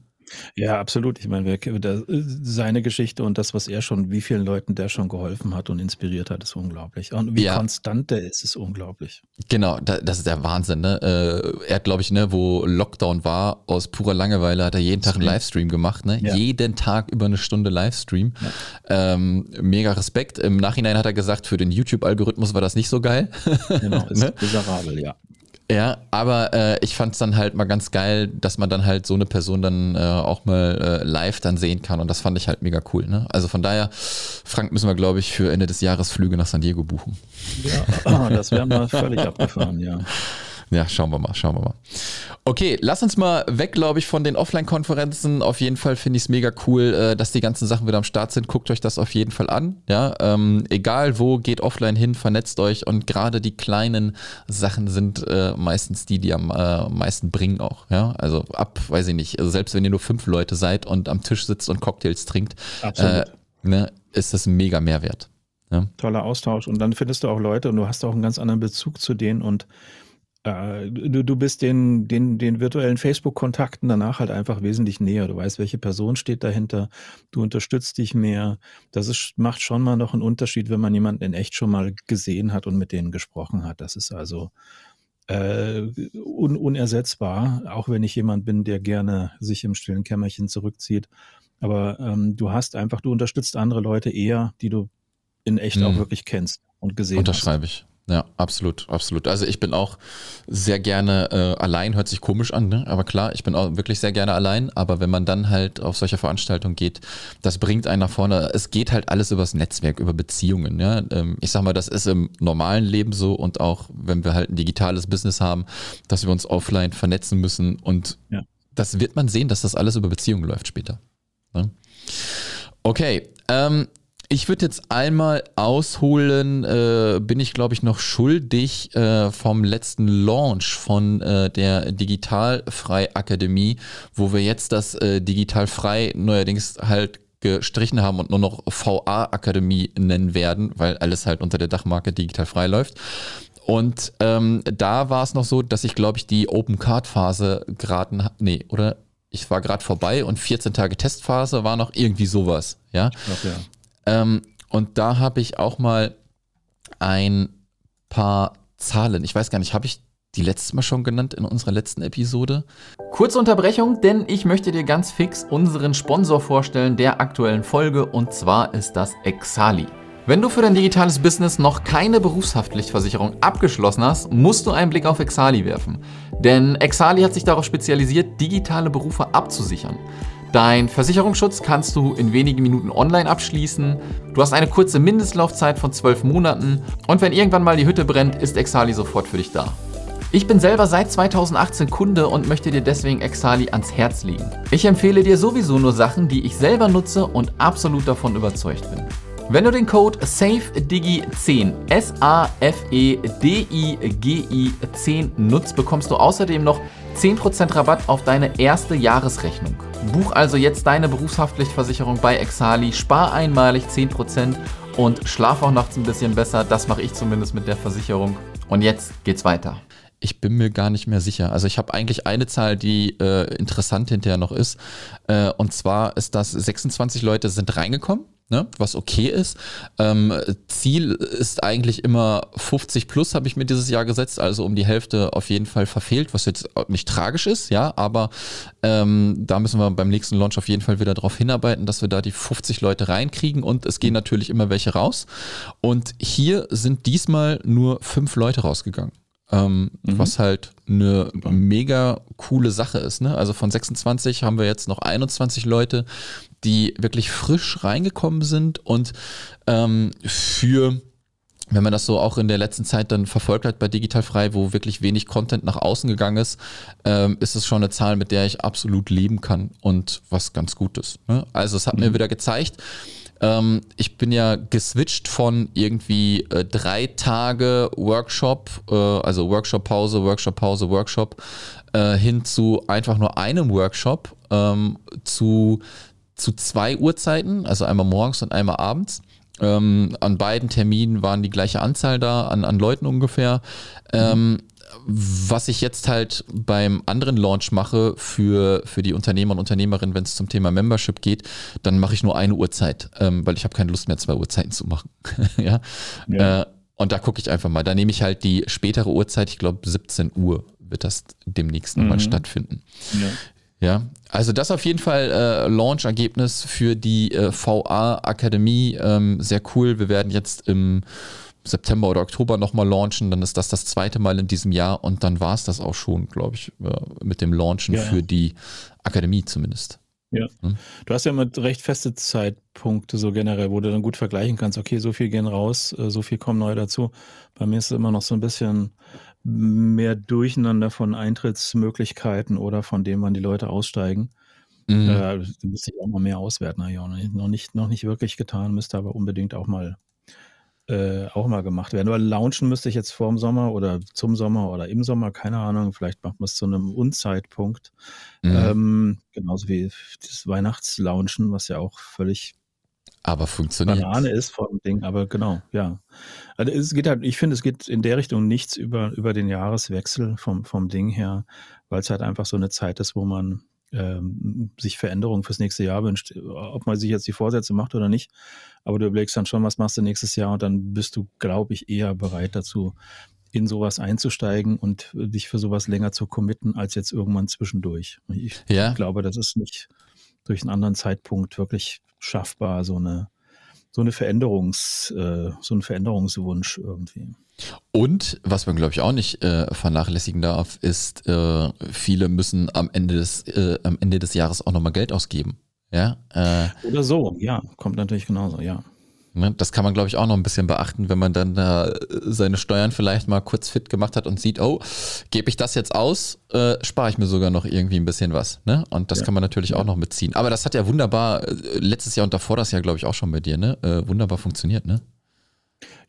Ja, absolut. Ich meine, wer, seine Geschichte und das, was er schon, wie vielen Leuten der schon geholfen hat und inspiriert hat, ist unglaublich. Und wie ja. konstant der ist, ist unglaublich. Genau, das ist der Wahnsinn. Ne? Äh, er hat, glaube ich, ne, wo Lockdown war, aus purer Langeweile hat er jeden Tag einen Livestream gemacht. Ne? Ja. Jeden Tag über eine Stunde Livestream. Ja. Ähm, mega Respekt. Im Nachhinein hat er gesagt, für den YouTube-Algorithmus war das nicht so geil. Genau, ist ne? miserabel, ja. Ja, aber äh, ich fand es dann halt mal ganz geil, dass man dann halt so eine Person dann äh, auch mal äh, live dann sehen kann und das fand ich halt mega cool. Ne? Also von daher, Frank, müssen wir glaube ich für Ende des Jahres Flüge nach San Diego buchen. Ja, das wäre mal völlig abgefahren, ja. Ja, schauen wir mal, schauen wir mal. Okay, lass uns mal weg, glaube ich, von den Offline-Konferenzen. Auf jeden Fall finde ich es mega cool, äh, dass die ganzen Sachen wieder am Start sind. Guckt euch das auf jeden Fall an. Ja, ähm, egal wo, geht offline hin, vernetzt euch und gerade die kleinen Sachen sind äh, meistens die, die am äh, meisten bringen auch. Ja, also ab, weiß ich nicht, also selbst wenn ihr nur fünf Leute seid und am Tisch sitzt und Cocktails trinkt, äh, ne, ist das ein mega Mehrwert. Ja? Toller Austausch und dann findest du auch Leute und du hast auch einen ganz anderen Bezug zu denen und äh, du, du bist den, den, den virtuellen Facebook-Kontakten danach halt einfach wesentlich näher. Du weißt, welche Person steht dahinter. Du unterstützt dich mehr. Das ist, macht schon mal noch einen Unterschied, wenn man jemanden in echt schon mal gesehen hat und mit denen gesprochen hat. Das ist also äh, un, unersetzbar, auch wenn ich jemand bin, der gerne sich im stillen Kämmerchen zurückzieht. Aber ähm, du hast einfach, du unterstützt andere Leute eher, die du in echt mhm. auch wirklich kennst und gesehen Unterschreibe hast. ich. Ja, absolut, absolut. Also ich bin auch sehr gerne äh, allein, hört sich komisch an, ne? aber klar, ich bin auch wirklich sehr gerne allein, aber wenn man dann halt auf solche Veranstaltungen geht, das bringt einen nach vorne. Es geht halt alles übers Netzwerk, über Beziehungen. Ja? Ähm, ich sag mal, das ist im normalen Leben so und auch wenn wir halt ein digitales Business haben, dass wir uns offline vernetzen müssen und ja. das wird man sehen, dass das alles über Beziehungen läuft später. Ne? Okay, ähm, ich würde jetzt einmal ausholen, äh, bin ich glaube ich noch schuldig äh, vom letzten Launch von äh, der Digitalfrei Akademie, wo wir jetzt das äh, Digitalfrei neuerdings halt gestrichen haben und nur noch VA Akademie nennen werden, weil alles halt unter der Dachmarke Digitalfrei läuft. Und ähm, da war es noch so, dass ich glaube ich die Open Card Phase geraten, nee, oder ich war gerade vorbei und 14 Tage Testphase war noch irgendwie sowas, ja. Ich glaub, ja. Ähm, und da habe ich auch mal ein paar Zahlen. Ich weiß gar nicht, habe ich die letztes Mal schon genannt in unserer letzten Episode? Kurze Unterbrechung, denn ich möchte dir ganz fix unseren Sponsor vorstellen der aktuellen Folge und zwar ist das Exali. Wenn du für dein digitales Business noch keine Berufshaftpflichtversicherung abgeschlossen hast, musst du einen Blick auf Exali werfen. Denn Exali hat sich darauf spezialisiert, digitale Berufe abzusichern. Dein Versicherungsschutz kannst du in wenigen Minuten online abschließen. Du hast eine kurze Mindestlaufzeit von 12 Monaten und wenn irgendwann mal die Hütte brennt, ist Exali sofort für dich da. Ich bin selber seit 2018 Kunde und möchte dir deswegen Exali ans Herz legen. Ich empfehle dir sowieso nur Sachen, die ich selber nutze und absolut davon überzeugt bin. Wenn du den Code SAFEDIGI10 S-A-F-E-D-I-G-I 10 nutzt, bekommst du außerdem noch 10% Rabatt auf deine erste Jahresrechnung. Buch also jetzt deine Berufshaftpflichtversicherung bei Exali, spar einmalig 10% und schlaf auch nachts ein bisschen besser. Das mache ich zumindest mit der Versicherung. Und jetzt geht's weiter. Ich bin mir gar nicht mehr sicher. Also ich habe eigentlich eine Zahl, die äh, interessant hinterher noch ist. Äh, und zwar ist das 26 Leute sind reingekommen ne? was okay ist. Ähm, Ziel ist eigentlich immer 50 plus, habe ich mir dieses Jahr gesetzt, also um die Hälfte auf jeden Fall verfehlt, was jetzt nicht tragisch ist, ja, aber ähm, da müssen wir beim nächsten Launch auf jeden Fall wieder darauf hinarbeiten, dass wir da die 50 Leute reinkriegen und es gehen natürlich immer welche raus. Und hier sind diesmal nur fünf Leute rausgegangen. Ähm, mhm. Was halt eine mega coole Sache ist. Ne? Also von 26 haben wir jetzt noch 21 Leute, die wirklich frisch reingekommen sind und ähm, für wenn man das so auch in der letzten Zeit dann verfolgt hat bei Digital Frei, wo wirklich wenig Content nach außen gegangen ist, ähm, ist es schon eine Zahl, mit der ich absolut leben kann und was ganz Gutes. Ne? Also es hat mhm. mir wieder gezeigt, ähm, ich bin ja geswitcht von irgendwie äh, drei Tage Workshop, äh, also Workshop-Pause, Workshop-Pause, Workshop, äh, hin zu einfach nur einem Workshop ähm, zu zu zwei Uhrzeiten, also einmal morgens und einmal abends. Ähm, an beiden Terminen waren die gleiche Anzahl da, an, an Leuten ungefähr. Ähm, was ich jetzt halt beim anderen Launch mache für, für die Unternehmer und Unternehmerinnen, wenn es zum Thema Membership geht, dann mache ich nur eine Uhrzeit, ähm, weil ich habe keine Lust mehr, zwei Uhrzeiten zu machen. ja. ja. Äh, und da gucke ich einfach mal. Da nehme ich halt die spätere Uhrzeit, ich glaube 17 Uhr wird das demnächst nochmal mhm. stattfinden. Ja. Ja, also das auf jeden Fall äh, Launch-Ergebnis für die äh, VA-Akademie. Ähm, sehr cool. Wir werden jetzt im September oder Oktober nochmal launchen. Dann ist das das zweite Mal in diesem Jahr und dann war es das auch schon, glaube ich, äh, mit dem Launchen ja, für die Akademie zumindest. Ja. Hm? Du hast ja immer recht feste Zeitpunkte so generell, wo du dann gut vergleichen kannst, okay, so viel gehen raus, äh, so viel kommen neu dazu. Bei mir ist es immer noch so ein bisschen mehr Durcheinander von Eintrittsmöglichkeiten oder von dem, wann die Leute aussteigen. Mhm. Äh, da müsste ich auch mal mehr auswerten, habe ich auch noch nicht, noch nicht wirklich getan, müsste aber unbedingt auch mal äh, auch mal gemacht werden. Aber launchen müsste ich jetzt vor dem Sommer oder zum Sommer oder im Sommer, keine Ahnung. Vielleicht machen wir es zu einem Unzeitpunkt. Mhm. Ähm, genauso wie das Weihnachtslaunchen, was ja auch völlig aber funktioniert. Banane ist vom Ding, aber genau, ja. Also es geht halt, ich finde, es geht in der Richtung nichts über, über den Jahreswechsel vom, vom Ding her, weil es halt einfach so eine Zeit ist, wo man ähm, sich Veränderungen fürs nächste Jahr wünscht, ob man sich jetzt die Vorsätze macht oder nicht. Aber du überlegst dann schon, was machst du nächstes Jahr und dann bist du, glaube ich, eher bereit dazu, in sowas einzusteigen und dich für sowas länger zu committen, als jetzt irgendwann zwischendurch. Ich ja. glaube, das ist nicht durch einen anderen Zeitpunkt wirklich schaffbar, so eine, so eine Veränderungs, äh, so ein Veränderungswunsch irgendwie. Und was man, glaube ich, auch nicht äh, vernachlässigen darf, ist, äh, viele müssen am Ende des, äh, am Ende des Jahres auch nochmal Geld ausgeben. Ja? Äh. Oder so, ja, kommt natürlich genauso, ja. Ne, das kann man, glaube ich, auch noch ein bisschen beachten, wenn man dann äh, seine Steuern vielleicht mal kurz fit gemacht hat und sieht, oh, gebe ich das jetzt aus, äh, spare ich mir sogar noch irgendwie ein bisschen was. Ne? Und das ja. kann man natürlich auch noch mitziehen. Aber das hat ja wunderbar, äh, letztes Jahr und davor das Jahr, glaube ich, auch schon bei dir, ne? Äh, wunderbar funktioniert, ne?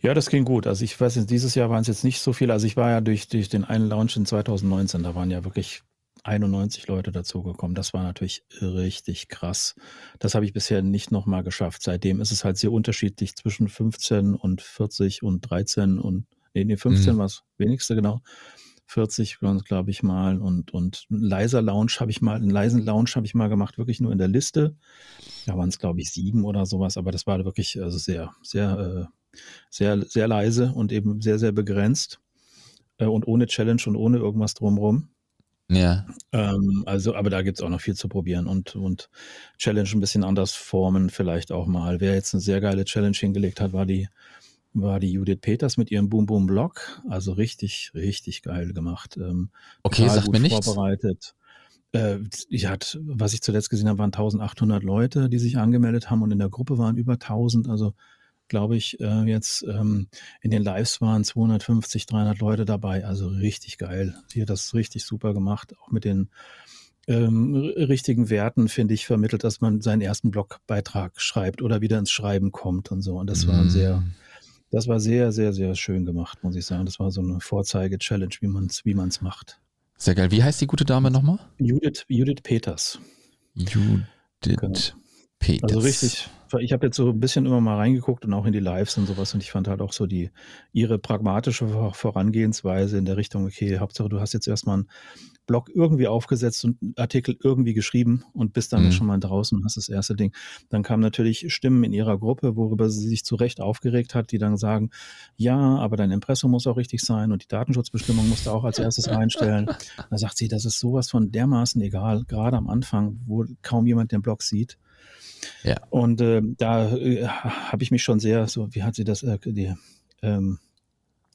Ja, das ging gut. Also ich weiß jetzt, dieses Jahr waren es jetzt nicht so viele. Also ich war ja durch, durch den einen Launch in 2019, da waren ja wirklich 91 Leute dazugekommen. Das war natürlich richtig krass. Das habe ich bisher nicht nochmal geschafft. Seitdem ist es halt sehr unterschiedlich zwischen 15 und 40 und 13 und, nee, nee 15 mhm. war es wenigste genau. 40 glaube ich mal und, und ein leiser Lounge habe ich mal, einen leisen Lounge habe ich mal gemacht, wirklich nur in der Liste. Da waren es glaube ich sieben oder sowas, aber das war wirklich also sehr, sehr, äh, sehr, sehr leise und eben sehr, sehr begrenzt äh, und ohne Challenge und ohne irgendwas drumherum. Ja. Ähm, also, aber da gibt es auch noch viel zu probieren und, und Challenge ein bisschen anders formen, vielleicht auch mal. Wer jetzt eine sehr geile Challenge hingelegt hat, war die, war die Judith Peters mit ihrem Boom Boom Blog. Also richtig, richtig geil gemacht. Ähm, okay, sagt mir nichts. Vorbereitet. Äh, ich hat, was ich zuletzt gesehen habe, waren 1800 Leute, die sich angemeldet haben und in der Gruppe waren über 1000. Also glaube ich, äh, jetzt ähm, in den Lives waren 250, 300 Leute dabei. Also richtig geil. Sie hat das richtig super gemacht, auch mit den ähm, richtigen Werten, finde ich, vermittelt, dass man seinen ersten Blogbeitrag schreibt oder wieder ins Schreiben kommt und so. Und das mm. war sehr, das war sehr, sehr, sehr schön gemacht, muss ich sagen. Das war so eine Vorzeige-Challenge, wie man es wie man's macht. Sehr geil. Wie heißt die gute Dame nochmal? Judith, Judith Peters. Judith genau. Peters. Also richtig, ich habe jetzt so ein bisschen immer mal reingeguckt und auch in die Lives und sowas und ich fand halt auch so die ihre pragmatische Vorangehensweise in der Richtung, okay, Hauptsache du hast jetzt erstmal einen Blog irgendwie aufgesetzt und einen Artikel irgendwie geschrieben und bist dann mhm. schon mal draußen und hast das erste Ding. Dann kamen natürlich Stimmen in ihrer Gruppe, worüber sie sich zu Recht aufgeregt hat, die dann sagen, ja, aber dein Impressum muss auch richtig sein und die Datenschutzbestimmung musst du auch als erstes reinstellen. Da sagt sie, das ist sowas von dermaßen egal, gerade am Anfang, wo kaum jemand den Blog sieht. Ja. Und äh, da äh, habe ich mich schon sehr, so wie hat sie das, äh, die, ähm,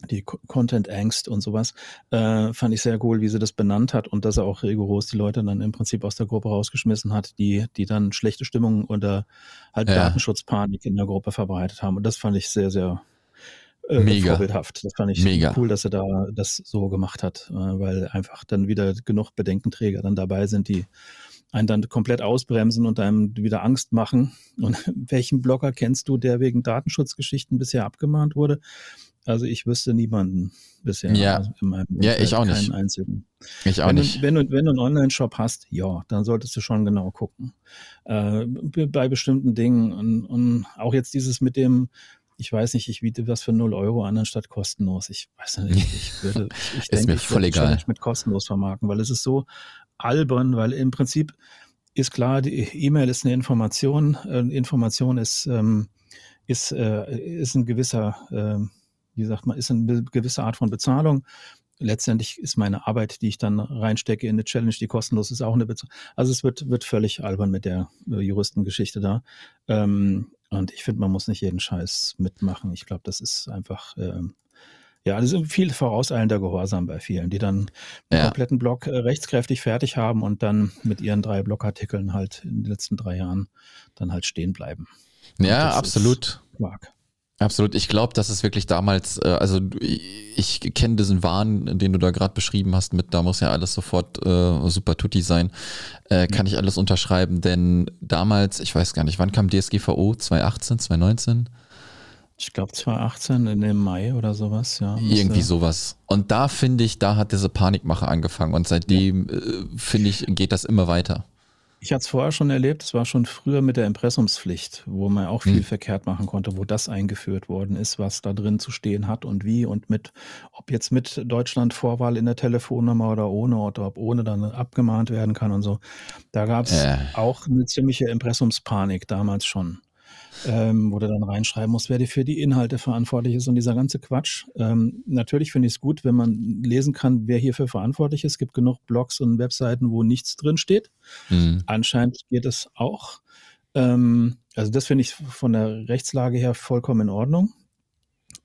die Content-Angst und sowas, äh, fand ich sehr cool, wie sie das benannt hat und dass er auch rigoros die Leute dann im Prinzip aus der Gruppe rausgeschmissen hat, die, die dann schlechte Stimmung oder halt ja. Datenschutzpanik in der Gruppe verbreitet haben. Und das fand ich sehr, sehr äh, Mega. vorbildhaft. Das fand ich Mega. cool, dass er da das so gemacht hat, äh, weil einfach dann wieder genug Bedenkenträger dann dabei sind, die einen dann komplett ausbremsen und einem wieder Angst machen. Und welchen Blogger kennst du, der wegen Datenschutzgeschichten bisher abgemahnt wurde? Also ich wüsste niemanden bisher. Ja, also ja ich auch nicht. Einzigen. Ich auch wenn nicht. Du, wenn, du, wenn du einen Online-Shop hast, ja, dann solltest du schon genau gucken. Äh, bei bestimmten Dingen. Und, und auch jetzt dieses mit dem, ich weiß nicht, ich biete was für 0 Euro an anstatt kostenlos. Ich weiß nicht, ich würde, ich, ich denke, ich würde egal. Challenge mit kostenlos vermarkten, weil es ist so albern, weil im Prinzip ist klar, die E-Mail ist eine Information. Äh, Information ist, ähm, ist, äh, ist ein gewisser, äh, wie sagt man, ist eine gewisse Art von Bezahlung. Letztendlich ist meine Arbeit, die ich dann reinstecke in eine Challenge, die kostenlos ist, auch eine Bezahlung. Also es wird, wird völlig albern mit der äh, Juristengeschichte da. Ähm, und ich finde, man muss nicht jeden Scheiß mitmachen. Ich glaube, das ist einfach, ähm, ja, das ist viel vorauseilender Gehorsam bei vielen, die dann einen Ja. kompletten Blog äh, rechtskräftig fertig haben und dann mit ihren drei Blogartikeln halt in den letzten drei Jahren dann halt stehen bleiben. Ja, absolut. Quark. Absolut. Ich glaube, dass es wirklich damals, äh, also ich kenne diesen Wahn, den du da gerade beschrieben hast, mit da muss ja alles sofort äh, super tutti sein, äh, kann ich alles unterschreiben, denn damals, ich weiß gar nicht, wann kam DSGVO? 2018, 2019? Ich glaube 2018 in dem Mai oder sowas, ja. Irgendwie sowas. Und da finde ich, da hat diese Panikmache angefangen und seitdem äh, finde ich, geht das immer weiter. Ich hatte es vorher schon erlebt, es war schon früher mit der Impressumspflicht, wo man auch viel Hm. verkehrt machen konnte, wo das eingeführt worden ist, was da drin zu stehen hat und wie und mit, ob jetzt mit Deutschland Vorwahl in der Telefonnummer oder ohne oder ob ohne dann abgemahnt werden kann und so. Da gab es Äh. auch eine ziemliche Impressumspanik damals schon. Ähm, wo du dann reinschreiben musst, wer die für die Inhalte verantwortlich ist und dieser ganze Quatsch. Ähm, natürlich finde ich es gut, wenn man lesen kann, wer hierfür verantwortlich ist. Es gibt genug Blogs und Webseiten, wo nichts drin steht. Hm. Anscheinend geht es auch. Ähm, also das finde ich von der Rechtslage her vollkommen in Ordnung.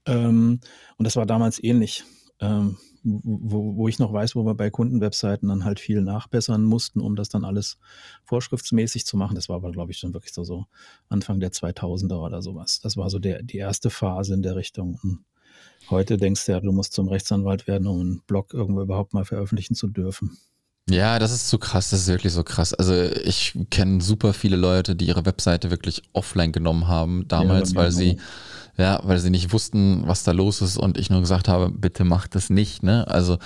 Ähm, und das war damals ähnlich, ähm, wo, wo ich noch weiß, wo wir bei Kundenwebseiten dann halt viel nachbessern mussten, um das dann alles vorschriftsmäßig zu machen. Das war aber, glaube ich, schon wirklich so, so Anfang der 2000er oder sowas. Das war so der, die erste Phase in der Richtung. Und heute denkst du ja, du musst zum Rechtsanwalt werden, um einen Blog irgendwo überhaupt mal veröffentlichen zu dürfen. Ja, das ist so krass, das ist wirklich so krass. Also ich kenne super viele Leute, die ihre Webseite wirklich offline genommen haben damals, Ja, weil sie ja, weil sie nicht wussten, was da los ist und ich nur gesagt habe, bitte macht das nicht, ne? Also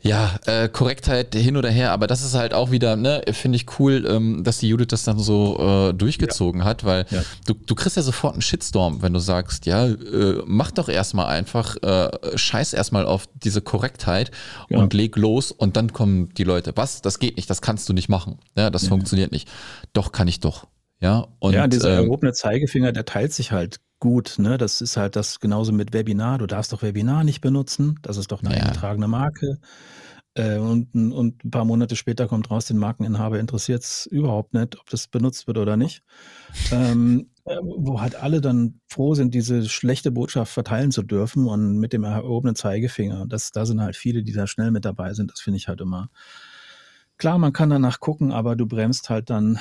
ja, äh, Korrektheit hin oder her, aber das ist halt auch wieder, ne, finde ich cool, ähm, dass die Judith das dann so äh, durchgezogen hat, weil Ja. du, du kriegst ja sofort einen Shitstorm, wenn du sagst, ja, äh, mach doch erstmal einfach, äh, scheiß erstmal auf diese Korrektheit Ja. und leg los und dann kommen die Leute, was, das geht nicht, das kannst du nicht machen, ja, das Ja. funktioniert nicht. Doch, kann ich doch, ja. Und, ja, dieser ähm, erhobene Zeigefinger, der teilt sich halt gut. Ne? Das ist halt das genauso mit Webinar. Du darfst doch Webinar nicht benutzen. Das ist doch eine Ja. eingetragene Marke. Äh, und, und ein paar Monate später kommt raus, den Markeninhaber interessiert es überhaupt nicht, ob das benutzt wird oder nicht. ähm, äh, wo halt alle dann froh sind, diese schlechte Botschaft verteilen zu dürfen und mit dem erhobenen Zeigefinger. Das, da sind halt viele, die da schnell mit dabei sind. Das finde ich halt immer. Klar, man kann danach gucken, aber du bremst halt dann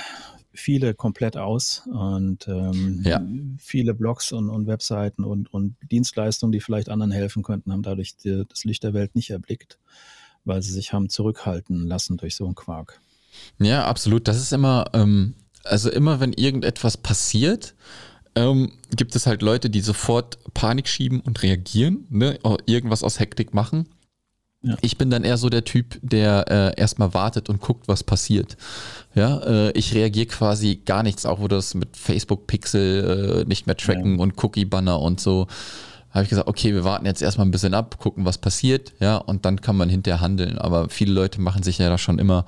viele komplett aus und ähm, Ja. viele Blogs und, und Webseiten und, und Dienstleistungen, die vielleicht anderen helfen könnten, haben dadurch die, das Licht der Welt nicht erblickt, weil sie sich haben zurückhalten lassen durch so einen Quark. Ja, absolut. Das ist immer, ähm, also immer wenn irgendetwas passiert, ähm, gibt es halt Leute, die sofort Panik schieben und reagieren, ne? irgendwas aus Hektik machen. Ja. Ich bin dann eher so der Typ, der äh, erstmal wartet und guckt, was passiert. Ja, äh, ich reagiere quasi gar nichts, auch wo das mit Facebook Pixel äh, nicht mehr tracken und Cookie Banner und so. Habe ich gesagt, okay, wir warten jetzt erstmal ein bisschen ab, gucken, was passiert, ja, und dann kann man hinterher handeln. Aber viele Leute machen sich ja da schon immer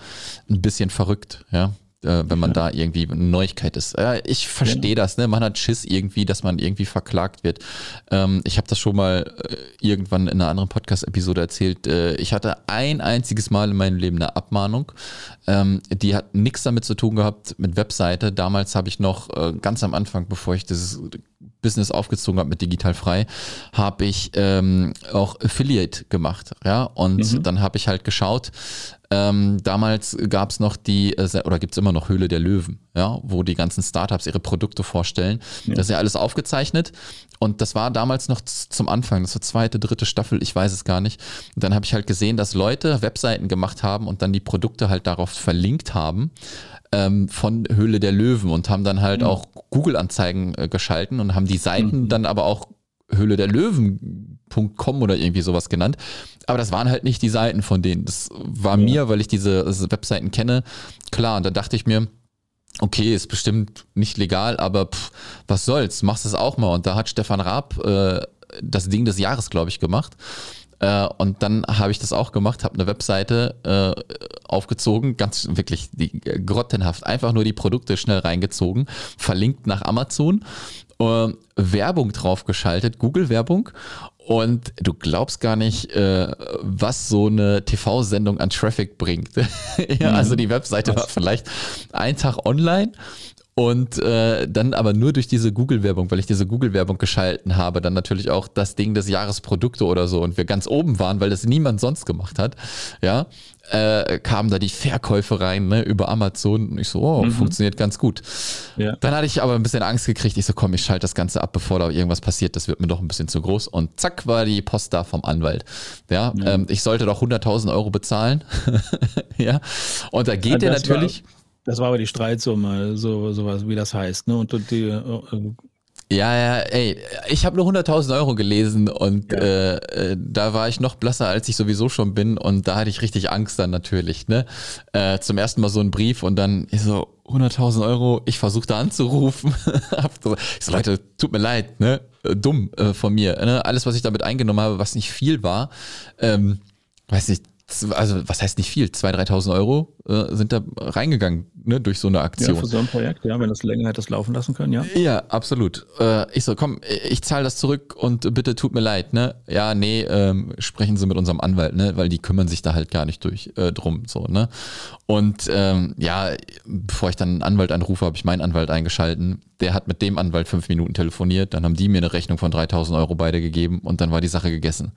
ein bisschen verrückt, ja, äh, wenn man da irgendwie eine Neuigkeit ist. Ja, ich verstehe das, ne? Man hat Schiss irgendwie, dass man irgendwie verklagt wird. Ähm, ich habe das schon mal äh, irgendwann in einer anderen Podcast-Episode erzählt. Äh, ich hatte ein einziges Mal in meinem Leben eine Abmahnung. Ähm, die hat nichts damit zu tun gehabt mit Webseite. Damals habe ich noch äh, ganz am Anfang, bevor ich dieses Business aufgezogen habe mit Digital Frei, habe ich ähm, auch Affiliate gemacht. Ja, und Mhm. dann habe ich halt geschaut, Ähm, damals gab es noch die, äh, oder gibt es immer noch Höhle der Löwen, ja, wo die ganzen Startups ihre Produkte vorstellen. Ja. Das ist ja alles aufgezeichnet. Und das war damals noch zum Anfang, das war zweite, dritte Staffel, ich weiß es gar nicht. Und dann habe ich halt gesehen, dass Leute Webseiten gemacht haben und dann die Produkte halt darauf verlinkt haben ähm, von Höhle der Löwen und haben dann halt mhm. auch Google-Anzeigen äh, geschalten und haben die Seiten mhm. dann aber auch Höhle der Löwen.com oder irgendwie sowas genannt. Aber das waren halt nicht die Seiten von denen. Das war ja. mir, weil ich diese Webseiten kenne, klar. Und dann dachte ich mir, okay, ist bestimmt nicht legal, aber pff, was soll's, machst es auch mal. Und da hat Stefan Raab äh, das Ding des Jahres, glaube ich, gemacht. Äh, und dann habe ich das auch gemacht, habe eine Webseite äh, aufgezogen, ganz wirklich die, grottenhaft, einfach nur die Produkte schnell reingezogen, verlinkt nach Amazon, äh, Werbung draufgeschaltet, Google-Werbung und du glaubst gar nicht, äh, was so eine TV-Sendung an Traffic bringt. ja, also mhm. die Webseite war vielleicht ein Tag online und äh, dann aber nur durch diese Google-Werbung, weil ich diese Google-Werbung geschalten habe, dann natürlich auch das Ding des Jahresprodukte oder so und wir ganz oben waren, weil das niemand sonst gemacht hat, ja, äh, kamen da die Verkäufe rein ne, über Amazon und ich so, oh, mhm. funktioniert ganz gut. Ja. Dann hatte ich aber ein bisschen Angst gekriegt. Ich so, komm, ich schalte das Ganze ab, bevor da irgendwas passiert. Das wird mir doch ein bisschen zu groß. Und zack war die Post da vom Anwalt. Ja, ja. Ähm, ich sollte doch 100.000 Euro bezahlen. ja, und da geht ja, der natürlich. War das war aber die Streitsumme, so sowas wie das heißt, ne? Und, und die, äh, ja, ja, ey, ich habe nur 100.000 Euro gelesen und ja. äh, äh, da war ich noch blasser, als ich sowieso schon bin und da hatte ich richtig Angst dann natürlich, ne? Äh, zum ersten Mal so ein Brief und dann ich so 100.000 Euro, ich versuchte anzurufen. ich so, Leute, tut mir leid, ne? Äh, dumm äh, von mir, ne? Alles, was ich damit eingenommen habe, was nicht viel war, ähm, weiß nicht, also was heißt nicht viel, 2.000, 3.000 Euro äh, sind da reingegangen ne, durch so eine Aktion. Ja, für so ein Projekt, ja, wenn das länger hättest laufen lassen können, ja. Ja, absolut. Äh, ich so, komm, ich zahle das zurück und bitte tut mir leid, ne? Ja, nee, ähm, sprechen Sie mit unserem Anwalt, ne? Weil die kümmern sich da halt gar nicht durch äh, drum, so, ne? Und ähm, ja, bevor ich dann einen Anwalt anrufe, habe ich meinen Anwalt eingeschalten. Der hat mit dem Anwalt fünf Minuten telefoniert, dann haben die mir eine Rechnung von 3.000 Euro beide gegeben und dann war die Sache gegessen.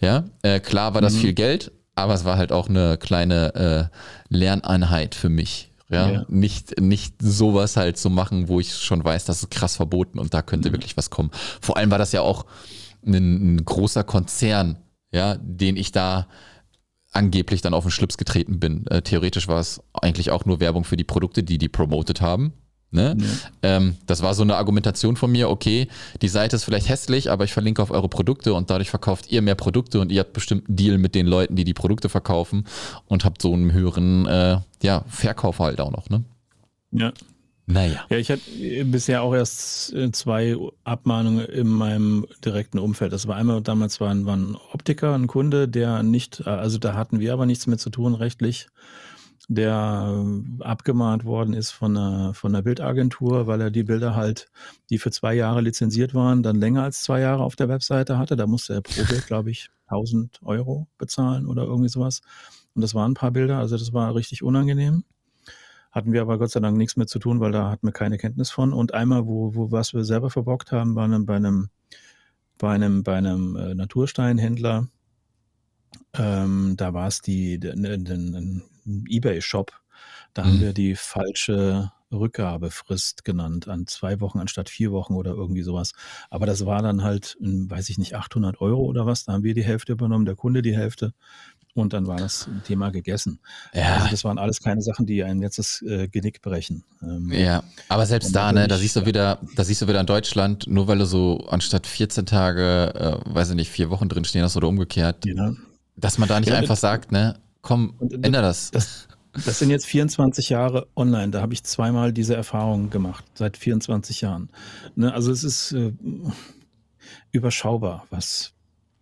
Ja, äh, klar war das mhm. viel Geld, aber es war halt auch eine kleine äh, Lerneinheit für mich. Ja? ja? Nicht, nicht sowas halt zu machen, wo ich schon weiß, das ist krass verboten und da könnte mhm. wirklich was kommen. Vor allem war das ja auch ein, ein großer Konzern, ja, den ich da angeblich dann auf den Schlips getreten bin. Äh, theoretisch war es eigentlich auch nur Werbung für die Produkte, die die promotet haben. Ne? Ja. Ähm, das war so eine Argumentation von mir, okay, die Seite ist vielleicht hässlich, aber ich verlinke auf eure Produkte und dadurch verkauft ihr mehr Produkte und ihr habt bestimmt einen Deal mit den Leuten, die die Produkte verkaufen und habt so einen höheren äh, ja, Verkauf halt auch noch. Ne? Ja. Naja. Ja, ich hatte bisher auch erst äh, zwei Abmahnungen in meinem direkten Umfeld. Das war einmal, damals war ein, war ein Optiker, ein Kunde, der nicht, äh, also da hatten wir aber nichts mehr zu tun rechtlich der äh, abgemahnt worden ist von einer, von einer Bildagentur, weil er die Bilder halt, die für zwei Jahre lizenziert waren, dann länger als zwei Jahre auf der Webseite hatte. Da musste er pro Bild, glaube ich, 1000 Euro bezahlen oder irgendwie sowas. Und das waren ein paar Bilder, also das war richtig unangenehm. Hatten wir aber Gott sei Dank nichts mehr zu tun, weil da hatten wir keine Kenntnis von. Und einmal, wo, wo was wir selber verbockt haben, war bei einem, bei einem, bei einem äh, Natursteinhändler, ähm, da war es die, die, die, die eBay-Shop. Da mhm. haben wir die falsche Rückgabefrist genannt, an zwei Wochen anstatt vier Wochen oder irgendwie sowas. Aber das war dann halt, weiß ich nicht, 800 Euro oder was. Da haben wir die Hälfte übernommen, der Kunde die Hälfte. Und dann war das Thema gegessen. Ja. Also das waren alles keine Sachen, die ein jetzt das äh, Genick brechen. Ähm, ja, aber selbst da, ne, da siehst du wieder, da siehst du wieder in Deutschland, nur weil du so anstatt 14 Tage, äh, weiß ich nicht, vier Wochen drin stehen hast oder umgekehrt, ja. dass man da nicht ja, einfach sagt, ne, komm, ändere das. das. Das sind jetzt 24 Jahre online. Da habe ich zweimal diese Erfahrung gemacht, seit 24 Jahren. Ne, also es ist äh, überschaubar, was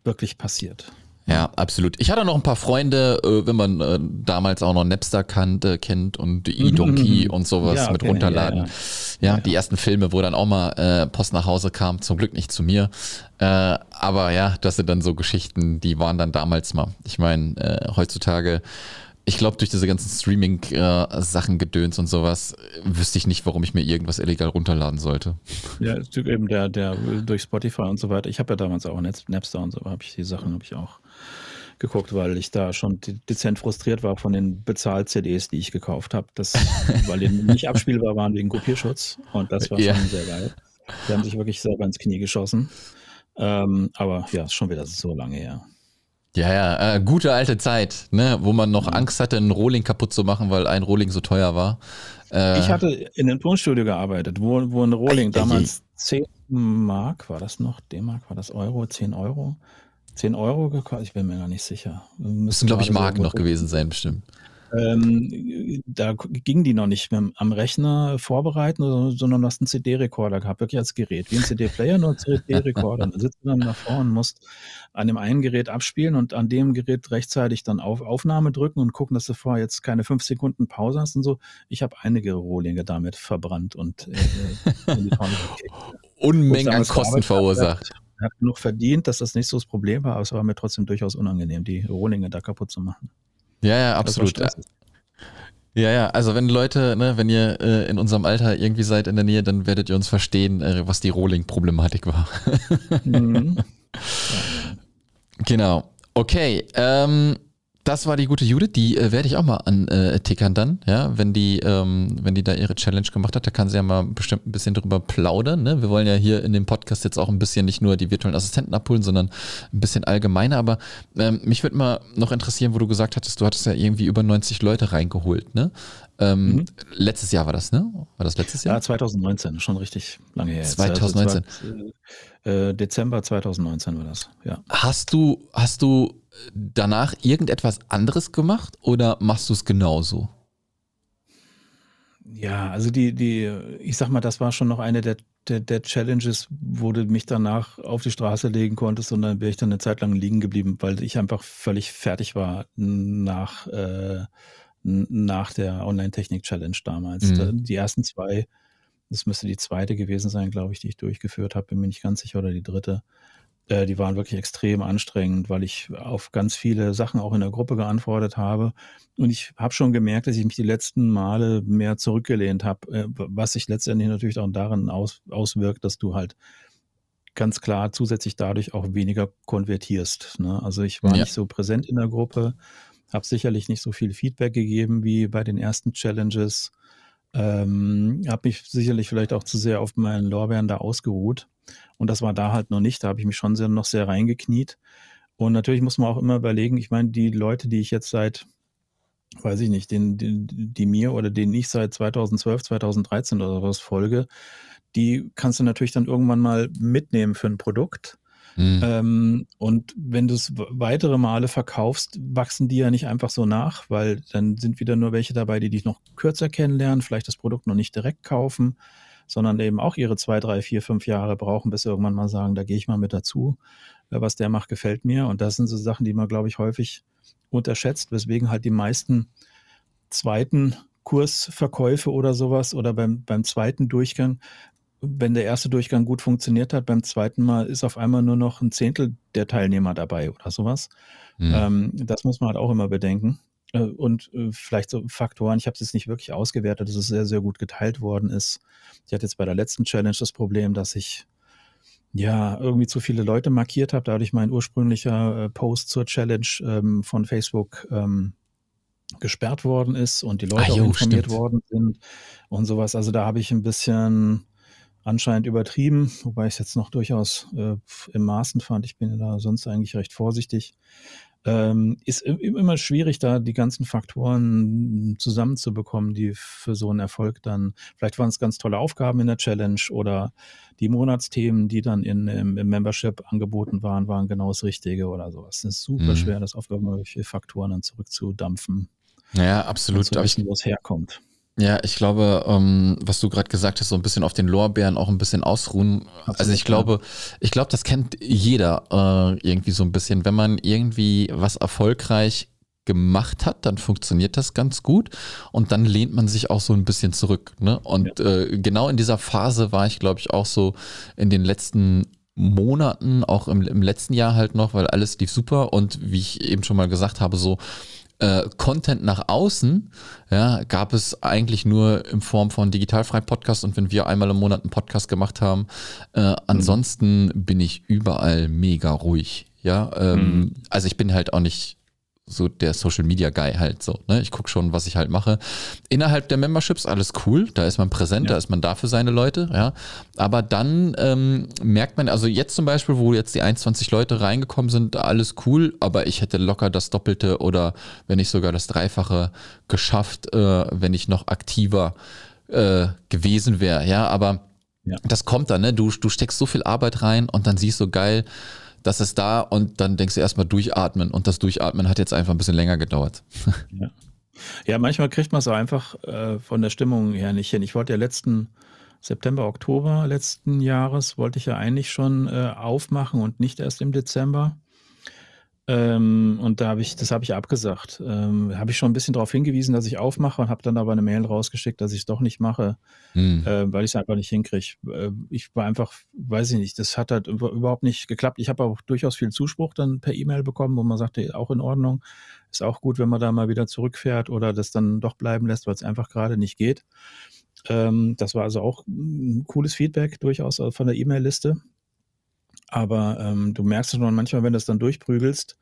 wirklich passiert. Ja, absolut. Ich hatte noch ein paar Freunde, äh, wenn man äh, damals auch noch Napster kannte, kennt und eDonkey und sowas ja, mit runterladen. Ja, ja. ja, die ersten Filme, wo dann auch mal äh, Post nach Hause kam, zum Glück nicht zu mir. Äh, aber ja, das sind dann so Geschichten, die waren dann damals mal. Ich meine, äh, heutzutage ich glaube, durch diese ganzen Streaming-Sachen, äh, Gedöns und sowas, wüsste ich nicht, warum ich mir irgendwas illegal runterladen sollte. Ja, eben der, der durch Spotify und so weiter. Ich habe ja damals auch Napster und so, habe ich die Sachen, habe ich auch geguckt, weil ich da schon dezent frustriert war von den Bezahl-CDs, die ich gekauft habe. weil die nicht abspielbar waren wegen Kopierschutz. Und das war ja. schon sehr geil. Die haben sich wirklich selber ins Knie geschossen. Ähm, aber ja, ist schon wieder so lange her. Ja, ja, äh, gute alte Zeit, ne, wo man noch Angst hatte, einen Rohling kaputt zu machen, weil ein Rohling so teuer war. Äh, ich hatte in einem Tonstudio gearbeitet, wo, wo ein Rohling damals 10 Mark, war das noch, D-Mark, war das Euro, 10 Euro? 10 Euro gekostet? Ich bin mir gar nicht sicher. Müssen, glaube ich, Mark noch gewesen sein, bestimmt. Ähm, da ging die noch nicht mehr am Rechner vorbereiten, sondern du hast einen CD-Rekorder gehabt, wirklich als Gerät, wie ein CD-Player, nur ein CD-Rekorder. Da sitzt du dann davor und musst an dem einen Gerät abspielen und an dem Gerät rechtzeitig dann auf Aufnahme drücken und gucken, dass du vorher jetzt keine fünf Sekunden Pause hast und so. Ich habe einige Rohlinge damit verbrannt und äh, Unmengen an Kosten verursacht. Er hat genug verdient, dass das nicht so das Problem war, aber es war mir trotzdem durchaus unangenehm, die Rohlinge da kaputt zu machen. Ja, ja, absolut. Ja, ja, also wenn Leute, ne, wenn ihr äh, in unserem Alter irgendwie seid in der Nähe, dann werdet ihr uns verstehen, äh, was die Rohling-Problematik war. mhm. Genau. Okay. Ähm, das war die gute Judith, die äh, werde ich auch mal antickern äh, dann, ja, wenn die, ähm, wenn die da ihre Challenge gemacht hat, da kann sie ja mal bestimmt ein bisschen drüber plaudern. Ne? Wir wollen ja hier in dem Podcast jetzt auch ein bisschen nicht nur die virtuellen Assistenten abholen, sondern ein bisschen allgemeiner. Aber ähm, mich würde mal noch interessieren, wo du gesagt hattest, du hattest ja irgendwie über 90 Leute reingeholt, ne? Ähm, mhm. Letztes Jahr war das, ne? War das letztes Jahr? Ja, 2019, schon richtig lange her. 2019. Also, äh, Dezember 2019 war das, ja. Hast du, hast du danach irgendetwas anderes gemacht oder machst du es genauso? Ja, also die, die, ich sag mal, das war schon noch eine der, der, der, Challenges, wo du mich danach auf die Straße legen konntest und dann wäre ich dann eine Zeit lang liegen geblieben, weil ich einfach völlig fertig war nach, äh, nach der Online-Technik-Challenge damals. Mhm. Die ersten zwei, das müsste die zweite gewesen sein, glaube ich, die ich durchgeführt habe, bin mir nicht ganz sicher, oder die dritte. Äh, die waren wirklich extrem anstrengend, weil ich auf ganz viele Sachen auch in der Gruppe geantwortet habe. Und ich habe schon gemerkt, dass ich mich die letzten Male mehr zurückgelehnt habe, äh, was sich letztendlich natürlich auch darin aus, auswirkt, dass du halt ganz klar zusätzlich dadurch auch weniger konvertierst. Ne? Also ich war ja. nicht so präsent in der Gruppe, habe sicherlich nicht so viel Feedback gegeben wie bei den ersten Challenges, ähm, habe mich sicherlich vielleicht auch zu sehr auf meinen Lorbeeren da ausgeruht. Und das war da halt noch nicht. Da habe ich mich schon sehr, noch sehr reingekniet. Und natürlich muss man auch immer überlegen, ich meine, die Leute, die ich jetzt seit, weiß ich nicht, den, den, die mir oder denen ich seit 2012, 2013 oder was folge, die kannst du natürlich dann irgendwann mal mitnehmen für ein Produkt. Mhm. Ähm, und wenn du es weitere Male verkaufst, wachsen die ja nicht einfach so nach, weil dann sind wieder nur welche dabei, die dich noch kürzer kennenlernen, vielleicht das Produkt noch nicht direkt kaufen sondern eben auch ihre zwei, drei, vier, fünf Jahre brauchen, bis sie irgendwann mal sagen, da gehe ich mal mit dazu. Was der macht, gefällt mir. Und das sind so Sachen, die man, glaube ich, häufig unterschätzt, weswegen halt die meisten zweiten Kursverkäufe oder sowas oder beim, beim zweiten Durchgang, wenn der erste Durchgang gut funktioniert hat, beim zweiten Mal ist auf einmal nur noch ein Zehntel der Teilnehmer dabei oder sowas. Mhm. Ähm, das muss man halt auch immer bedenken. Äh, und äh, vielleicht so Faktoren, ich habe es jetzt nicht wirklich ausgewertet, dass es sehr, sehr gut geteilt worden ist. Ich hatte jetzt bei der letzten Challenge das Problem, dass ich ja irgendwie zu viele Leute markiert habe, dadurch mein ursprünglicher äh, Post zur Challenge ähm, von Facebook ähm, gesperrt worden ist und die Leute ah, jo, auch informiert stimmt. worden sind und sowas. Also da habe ich ein bisschen anscheinend übertrieben, wobei ich es jetzt noch durchaus äh, im Maßen fand. Ich bin da sonst eigentlich recht vorsichtig. Ähm, ist immer schwierig, da die ganzen Faktoren zusammenzubekommen, die für so einen Erfolg dann, vielleicht waren es ganz tolle Aufgaben in der Challenge oder die Monatsthemen, die dann in, im, im Membership angeboten waren, waren genau das Richtige oder sowas. Es ist super mhm. schwer, das auf irgendwelche Faktoren dann zurückzudampfen. Ja, absolut. Wissen, wo es herkommt. Ja, ich glaube, ähm, was du gerade gesagt hast, so ein bisschen auf den Lorbeeren auch ein bisschen ausruhen. Absolut, also ich glaube, ich glaube, das kennt jeder äh, irgendwie so ein bisschen. Wenn man irgendwie was erfolgreich gemacht hat, dann funktioniert das ganz gut und dann lehnt man sich auch so ein bisschen zurück. Ne? Und ja. äh, genau in dieser Phase war ich, glaube ich, auch so in den letzten Monaten, auch im, im letzten Jahr halt noch, weil alles lief super und wie ich eben schon mal gesagt habe, so äh, Content nach außen ja, gab es eigentlich nur in Form von digitalfrei Podcast und wenn wir einmal im Monat einen Podcast gemacht haben. Äh, ansonsten mhm. bin ich überall mega ruhig. ja. Ähm, mhm. Also ich bin halt auch nicht so der Social Media Guy halt so. Ne? Ich gucke schon, was ich halt mache. Innerhalb der Memberships alles cool, da ist man präsent, ja. da ist man da für seine Leute, ja. Aber dann ähm, merkt man, also jetzt zum Beispiel, wo jetzt die 21 Leute reingekommen sind, alles cool, aber ich hätte locker das Doppelte oder wenn nicht sogar das Dreifache geschafft, äh, wenn ich noch aktiver äh, gewesen wäre, ja. Aber ja. das kommt dann, ne? Du, du steckst so viel Arbeit rein und dann siehst du geil, das ist da und dann denkst du erstmal durchatmen und das Durchatmen hat jetzt einfach ein bisschen länger gedauert. Ja, ja manchmal kriegt man es einfach äh, von der Stimmung her nicht hin. Ich wollte ja letzten September, Oktober letzten Jahres, wollte ich ja eigentlich schon äh, aufmachen und nicht erst im Dezember. Ähm, und da habe ich, das habe ich abgesagt. Ähm, habe ich schon ein bisschen darauf hingewiesen, dass ich aufmache und habe dann aber eine Mail rausgeschickt, dass ich es doch nicht mache, hm. äh, weil ich es einfach nicht hinkriege. Äh, ich war einfach, weiß ich nicht, das hat halt überhaupt nicht geklappt. Ich habe auch durchaus viel Zuspruch dann per E-Mail bekommen, wo man sagte, auch in Ordnung, ist auch gut, wenn man da mal wieder zurückfährt oder das dann doch bleiben lässt, weil es einfach gerade nicht geht. Ähm, das war also auch ein cooles Feedback durchaus äh, von der E-Mail-Liste. Aber ähm, du merkst schon manchmal, wenn du das dann durchprügelst,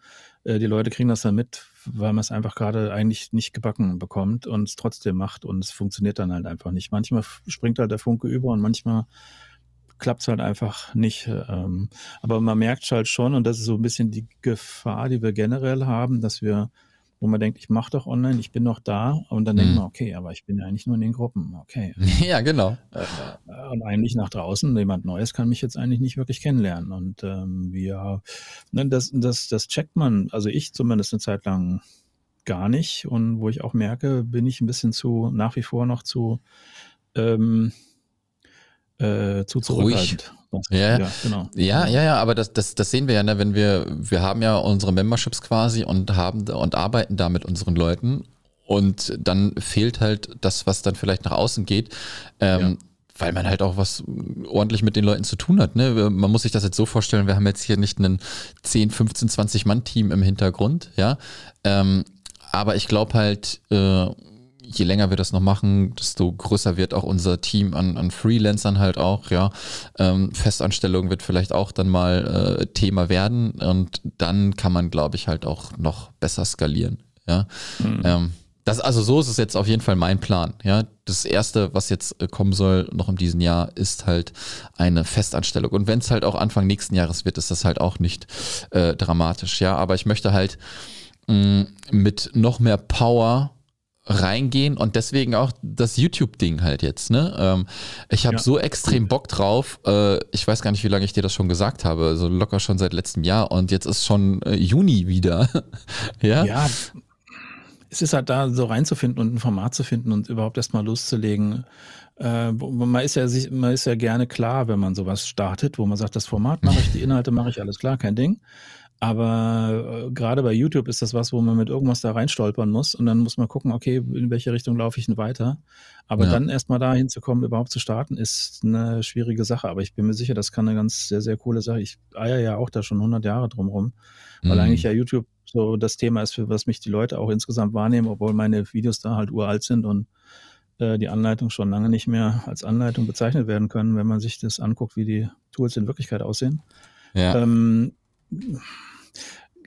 äh, die Leute kriegen das dann mit, weil man es einfach gerade eigentlich nicht gebacken bekommt und es trotzdem macht und es funktioniert dann halt einfach nicht. Manchmal springt halt der Funke über und manchmal klappt es halt einfach nicht. Ähm, aber man merkt halt schon, und das ist so ein bisschen die Gefahr, die wir generell haben, dass wir wo man denkt, ich mache doch online, ich bin noch da und dann mhm. denkt man, okay, aber ich bin ja eigentlich nur in den Gruppen, okay. Ja, genau. Äh, und eigentlich nach draußen, jemand Neues kann mich jetzt eigentlich nicht wirklich kennenlernen und ähm, wir, ne, das, das, das checkt man, also ich zumindest eine Zeit lang gar nicht und wo ich auch merke, bin ich ein bisschen zu, nach wie vor noch zu, ähm, äh, zu zurückhaltend. Ja, ja, genau. Ja, ja, ja, aber das, das, das sehen wir ja, ne, wenn wir, wir haben ja unsere Memberships quasi und haben und arbeiten da mit unseren Leuten und dann fehlt halt das, was dann vielleicht nach außen geht. Ähm, ja weil man halt auch was ordentlich mit den Leuten zu tun hat. Ne? Man muss sich das jetzt so vorstellen, wir haben jetzt hier nicht einen 10, 15, 20 Mann-Team im Hintergrund, ja. Ähm, aber ich glaube halt, äh, je länger wir das noch machen, desto größer wird auch unser Team an, an Freelancern halt auch, ja. Ähm, Festanstellung wird vielleicht auch dann mal äh, Thema werden und dann kann man, glaube ich, halt auch noch besser skalieren, ja. Mhm. Ähm, das, also so ist es jetzt auf jeden Fall mein Plan. Ja, das erste, was jetzt äh, kommen soll, noch in diesem Jahr, ist halt eine Festanstellung. Und wenn es halt auch Anfang nächsten Jahres wird, ist das halt auch nicht äh, dramatisch. Ja, aber ich möchte halt mh, mm, mit noch mehr Power reingehen und deswegen auch das YouTube-Ding halt jetzt. Ne? Ähm, ich habe ja. so extrem Bock drauf. Äh, ich weiß gar nicht, wie lange ich dir das schon gesagt habe. So locker schon seit letztem Jahr und jetzt ist schon äh, Juni wieder. ja? ja, es ist halt da so reinzufinden und ein Format zu finden und überhaupt erstmal loszulegen. Äh, man, ist ja, man ist ja gerne klar, wenn man sowas startet, wo man sagt, das Format mache ich, die Inhalte mache ich, alles klar, kein Ding. Aber äh, gerade bei YouTube ist das was, wo man mit irgendwas da reinstolpern muss und dann muss man gucken, okay, in welche Richtung laufe ich denn weiter. Aber ja. dann erstmal da hinzukommen, überhaupt zu starten, ist eine schwierige Sache. Aber ich bin mir sicher, das kann eine ganz sehr, sehr coole Sache. Ich eier ja auch da schon 100 Jahre drumherum, weil mhm. eigentlich ja YouTube so das Thema ist, für was mich die Leute auch insgesamt wahrnehmen, obwohl meine Videos da halt uralt sind und äh, die Anleitung schon lange nicht mehr als Anleitung bezeichnet werden können, wenn man sich das anguckt, wie die Tools in Wirklichkeit aussehen. Ja. Ähm, äh,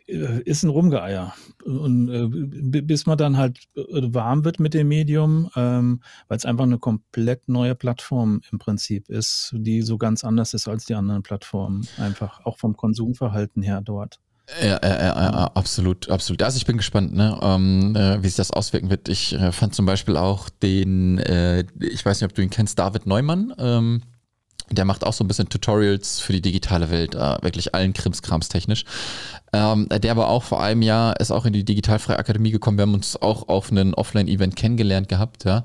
ist ein Rumgeeier. Und äh, bis man dann halt äh, warm wird mit dem Medium, ähm, weil es einfach eine komplett neue Plattform im Prinzip ist, die so ganz anders ist als die anderen Plattformen. Einfach auch vom Konsumverhalten her dort. Ja, ja, ja, ja, absolut, absolut. Also ich bin gespannt, ne, ähm, äh, wie sich das auswirken wird. Ich äh, fand zum Beispiel auch den, äh, ich weiß nicht, ob du ihn kennst, David Neumann. Ähm, der macht auch so ein bisschen Tutorials für die digitale Welt, äh, wirklich allen Krimskrams technisch. Ähm, der war auch vor einem Jahr, ist auch in die Digitalfreie Akademie gekommen. Wir haben uns auch auf einem Offline-Event kennengelernt gehabt, ja.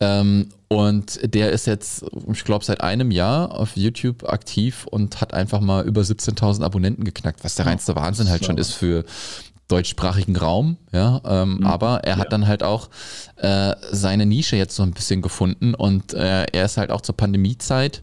Ähm, und der ist jetzt, ich glaube, seit einem Jahr auf YouTube aktiv und hat einfach mal über 17.000 Abonnenten geknackt, was der reinste Wahnsinn halt schon ist für deutschsprachigen Raum, ja, ähm, mhm. aber er hat ja. dann halt auch äh, seine Nische jetzt so ein bisschen gefunden und äh, er ist halt auch zur Pandemiezeit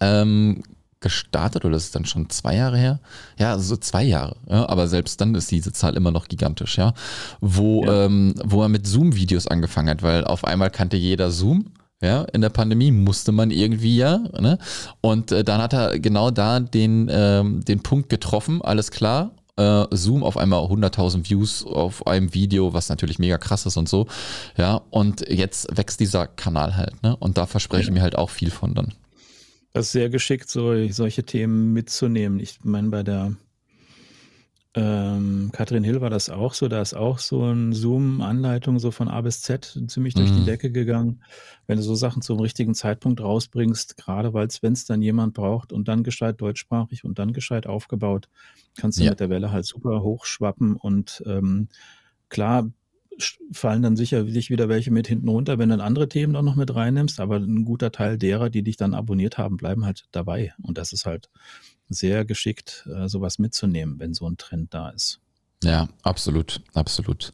ähm, gestartet oder ist es dann schon zwei Jahre her? Ja, so zwei Jahre. Ja, aber selbst dann ist diese Zahl immer noch gigantisch, ja. Wo, ja. Ähm, wo er mit Zoom-Videos angefangen hat, weil auf einmal kannte jeder Zoom. Ja, in der Pandemie musste man irgendwie ja. Ne? Und äh, dann hat er genau da den, ähm, den Punkt getroffen, alles klar. Äh, Zoom auf einmal 100.000 Views auf einem Video, was natürlich mega krass ist und so. Ja, und jetzt wächst dieser Kanal halt. Ne? Und da verspreche ich mir halt auch viel von dann. Das ist sehr geschickt, so, solche Themen mitzunehmen. Ich meine, bei der ähm, Katrin Hill war das auch so. Da ist auch so ein Zoom-Anleitung so von A bis Z ziemlich durch die Mhm. Decke gegangen. Wenn du so Sachen zum richtigen Zeitpunkt rausbringst, gerade weil wenn es dann jemand braucht und dann gescheit deutschsprachig und dann gescheit aufgebaut, kannst du Ja. mit der Welle halt super hochschwappen und ähm, klar fallen dann sicherlich wieder welche mit hinten runter, wenn du dann andere Themen auch noch mit reinnimmst, aber ein guter Teil derer, die dich dann abonniert haben, bleiben halt dabei. Und das ist halt sehr geschickt, äh, sowas mitzunehmen, wenn so ein Trend da ist. Ja, absolut, absolut.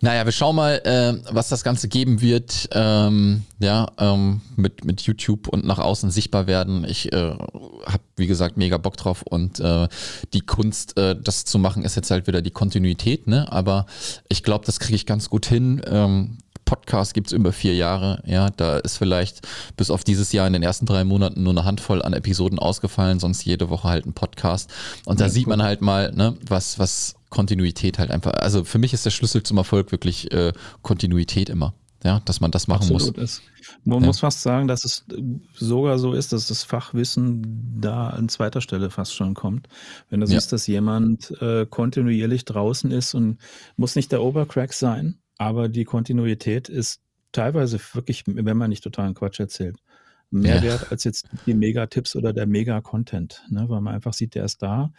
Naja, wir schauen mal, äh, was das Ganze geben wird. Ähm, ja, ähm, mit, mit YouTube und nach außen sichtbar werden. Ich äh, habe, wie gesagt, mega Bock drauf und äh, die Kunst, äh, das zu machen, ist jetzt halt wieder die Kontinuität, ne? Aber ich glaube, das kriege ich ganz gut hin. Ähm, Podcast gibt's über vier Jahre. Ja, da ist vielleicht bis auf dieses Jahr in den ersten drei Monaten nur eine Handvoll an Episoden ausgefallen, sonst jede Woche halt ein Podcast. Und da Ja, sieht man halt mal, ne, was, was Kontinuität halt einfach. Also für mich ist der Schlüssel zum Erfolg wirklich äh, Kontinuität immer. Ja, dass man das machen Absolut. muss. Es, man Ja. muss fast sagen, dass es sogar so ist, dass das Fachwissen da an zweiter Stelle fast schon kommt. Wenn du Ja. siehst, dass jemand äh, kontinuierlich draußen ist und muss nicht der Obercrack sein, aber die Kontinuität ist teilweise wirklich, wenn man nicht totalen Quatsch erzählt, mehr Ja. wert als jetzt die Mega-Tipps oder der Mega-Content, ne? weil man einfach sieht, der ist da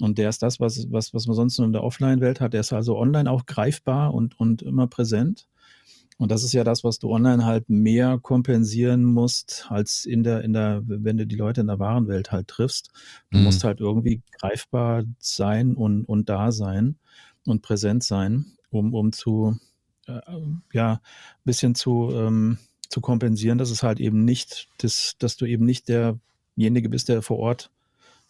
und der ist das, was, was, was man sonst nur in der Offline-Welt hat. Der ist also online auch greifbar und, und immer präsent. Und das ist ja das, was du online halt mehr kompensieren musst, als in der, in der, wenn du die Leute in der wahren Welt halt triffst. Du Mhm. musst halt irgendwie greifbar sein und, und da sein und präsent sein, um, um zu, ja, ein bisschen zu, ähm, zu kompensieren, dass es halt eben nicht, das, dass du eben nicht derjenige bist, der vor Ort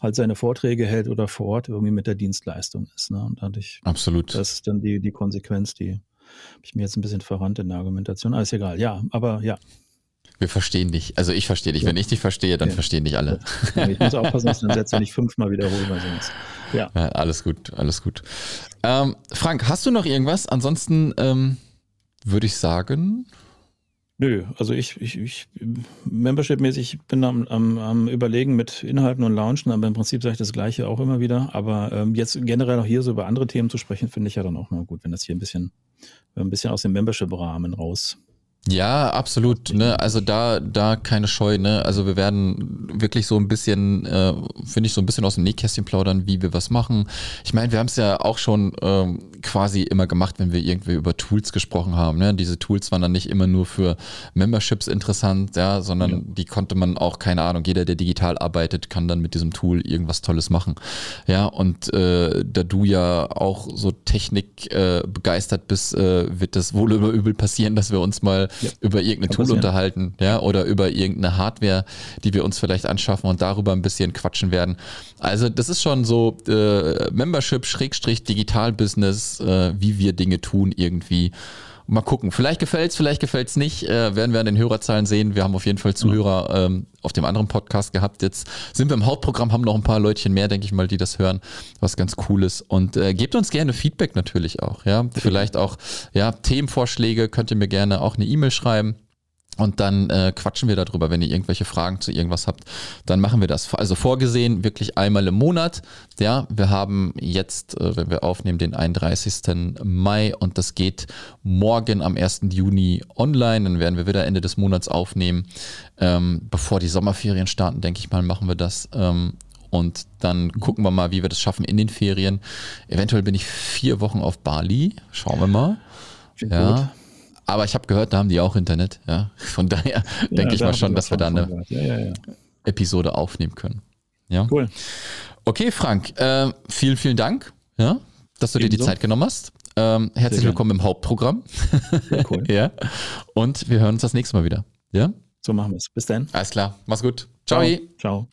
halt seine Vorträge hält oder vor Ort irgendwie mit der Dienstleistung ist. Ne? Und dadurch, Absolut. das ist dann die, die Konsequenz, die habe ich mir jetzt ein bisschen verrannt in der Argumentation. Alles egal, ja, aber ja. Wir verstehen dich. Also ich verstehe dich. Ja. Wenn ich dich verstehe, dann Ja. verstehen dich alle. Ja, Ich muss aufpassen, dass ich den Satz nicht fünfmal wiederhole, weil sonst. Ja. Ja, alles gut, alles gut. Ähm, Frank, hast du noch irgendwas? Ansonsten ähm, würde ich sagen, Nö, also ich, ich, ich Membership-mäßig bin am, am, am Überlegen mit Inhalten und Launchen, aber im Prinzip sage ich das Gleiche auch immer wieder. Aber ähm, jetzt generell auch hier so über andere Themen zu sprechen, finde ich ja dann auch mal gut, wenn das hier ein bisschen, ein bisschen aus dem Membership-Rahmen raus. Ja, absolut. Ne? Also da, da keine Scheu. Ne? Also wir werden wirklich so ein bisschen, äh, finde ich, so ein bisschen aus dem Nähkästchen plaudern, wie wir was machen. Ich meine, wir haben es ja auch schon ähm, quasi immer gemacht, wenn wir irgendwie über Tools gesprochen haben. Ne? Diese Tools waren dann nicht immer nur für Memberships interessant, ja, sondern Ja. die konnte man auch, keine Ahnung, jeder, der digital arbeitet, kann dann mit diesem Tool irgendwas Tolles machen. Ja, und äh, da du ja auch so Technik äh, begeistert bist, äh, wird das wohl über übel passieren, dass wir uns mal Ja, über irgendein Tool unterhalten, ja, oder über irgendeine Hardware, die wir uns vielleicht anschaffen und darüber ein bisschen quatschen werden. Also das ist schon so äh, Membership Schrägstrich Digital Business, äh, wie wir Dinge tun irgendwie. Mal gucken. Vielleicht gefällt's, vielleicht gefällt's nicht. Äh, werden wir an den Hörerzahlen sehen. Wir haben auf jeden Fall Zuhörer ähm, auf dem anderen Podcast gehabt. Jetzt sind wir im Hauptprogramm, haben noch ein paar Leutchen mehr, denke ich mal, die das hören, was ganz cool ist. Und äh, gebt uns gerne Feedback natürlich auch. Ja, vielleicht auch ja Themenvorschläge. Könnt ihr mir gerne auch eine E-Mail schreiben. Und dann äh, quatschen wir darüber, wenn ihr irgendwelche Fragen zu irgendwas habt, dann machen wir das. Also vorgesehen wirklich einmal im Monat. Ja, wir haben jetzt, äh, wenn wir aufnehmen, den 31. Mai und das geht morgen am 1. Juni online. Dann werden wir wieder Ende des Monats aufnehmen. Ähm, bevor die Sommerferien starten, denke ich mal, machen wir das. Ähm, und dann gucken wir mal, wie wir das schaffen in den Ferien. Eventuell bin ich vier Wochen auf Bali. Schauen wir mal. Ja. Aber ich habe gehört, da haben die auch Internet. Ja. Von daher denke Ja, ich da mal schon, dass wir da eine. Ja. Episode aufnehmen können. Ja. Cool. Okay, Frank, äh, vielen, vielen Dank, ja, dass du dir die Ebenso. Zeit genommen hast. Ähm, herzlich willkommen im Hauptprogramm. Sehr cool. ja. Und wir hören uns das nächste Mal wieder. Ja? So machen wir es. Bis dann. Alles klar. Mach's gut. Ciao. Ciao.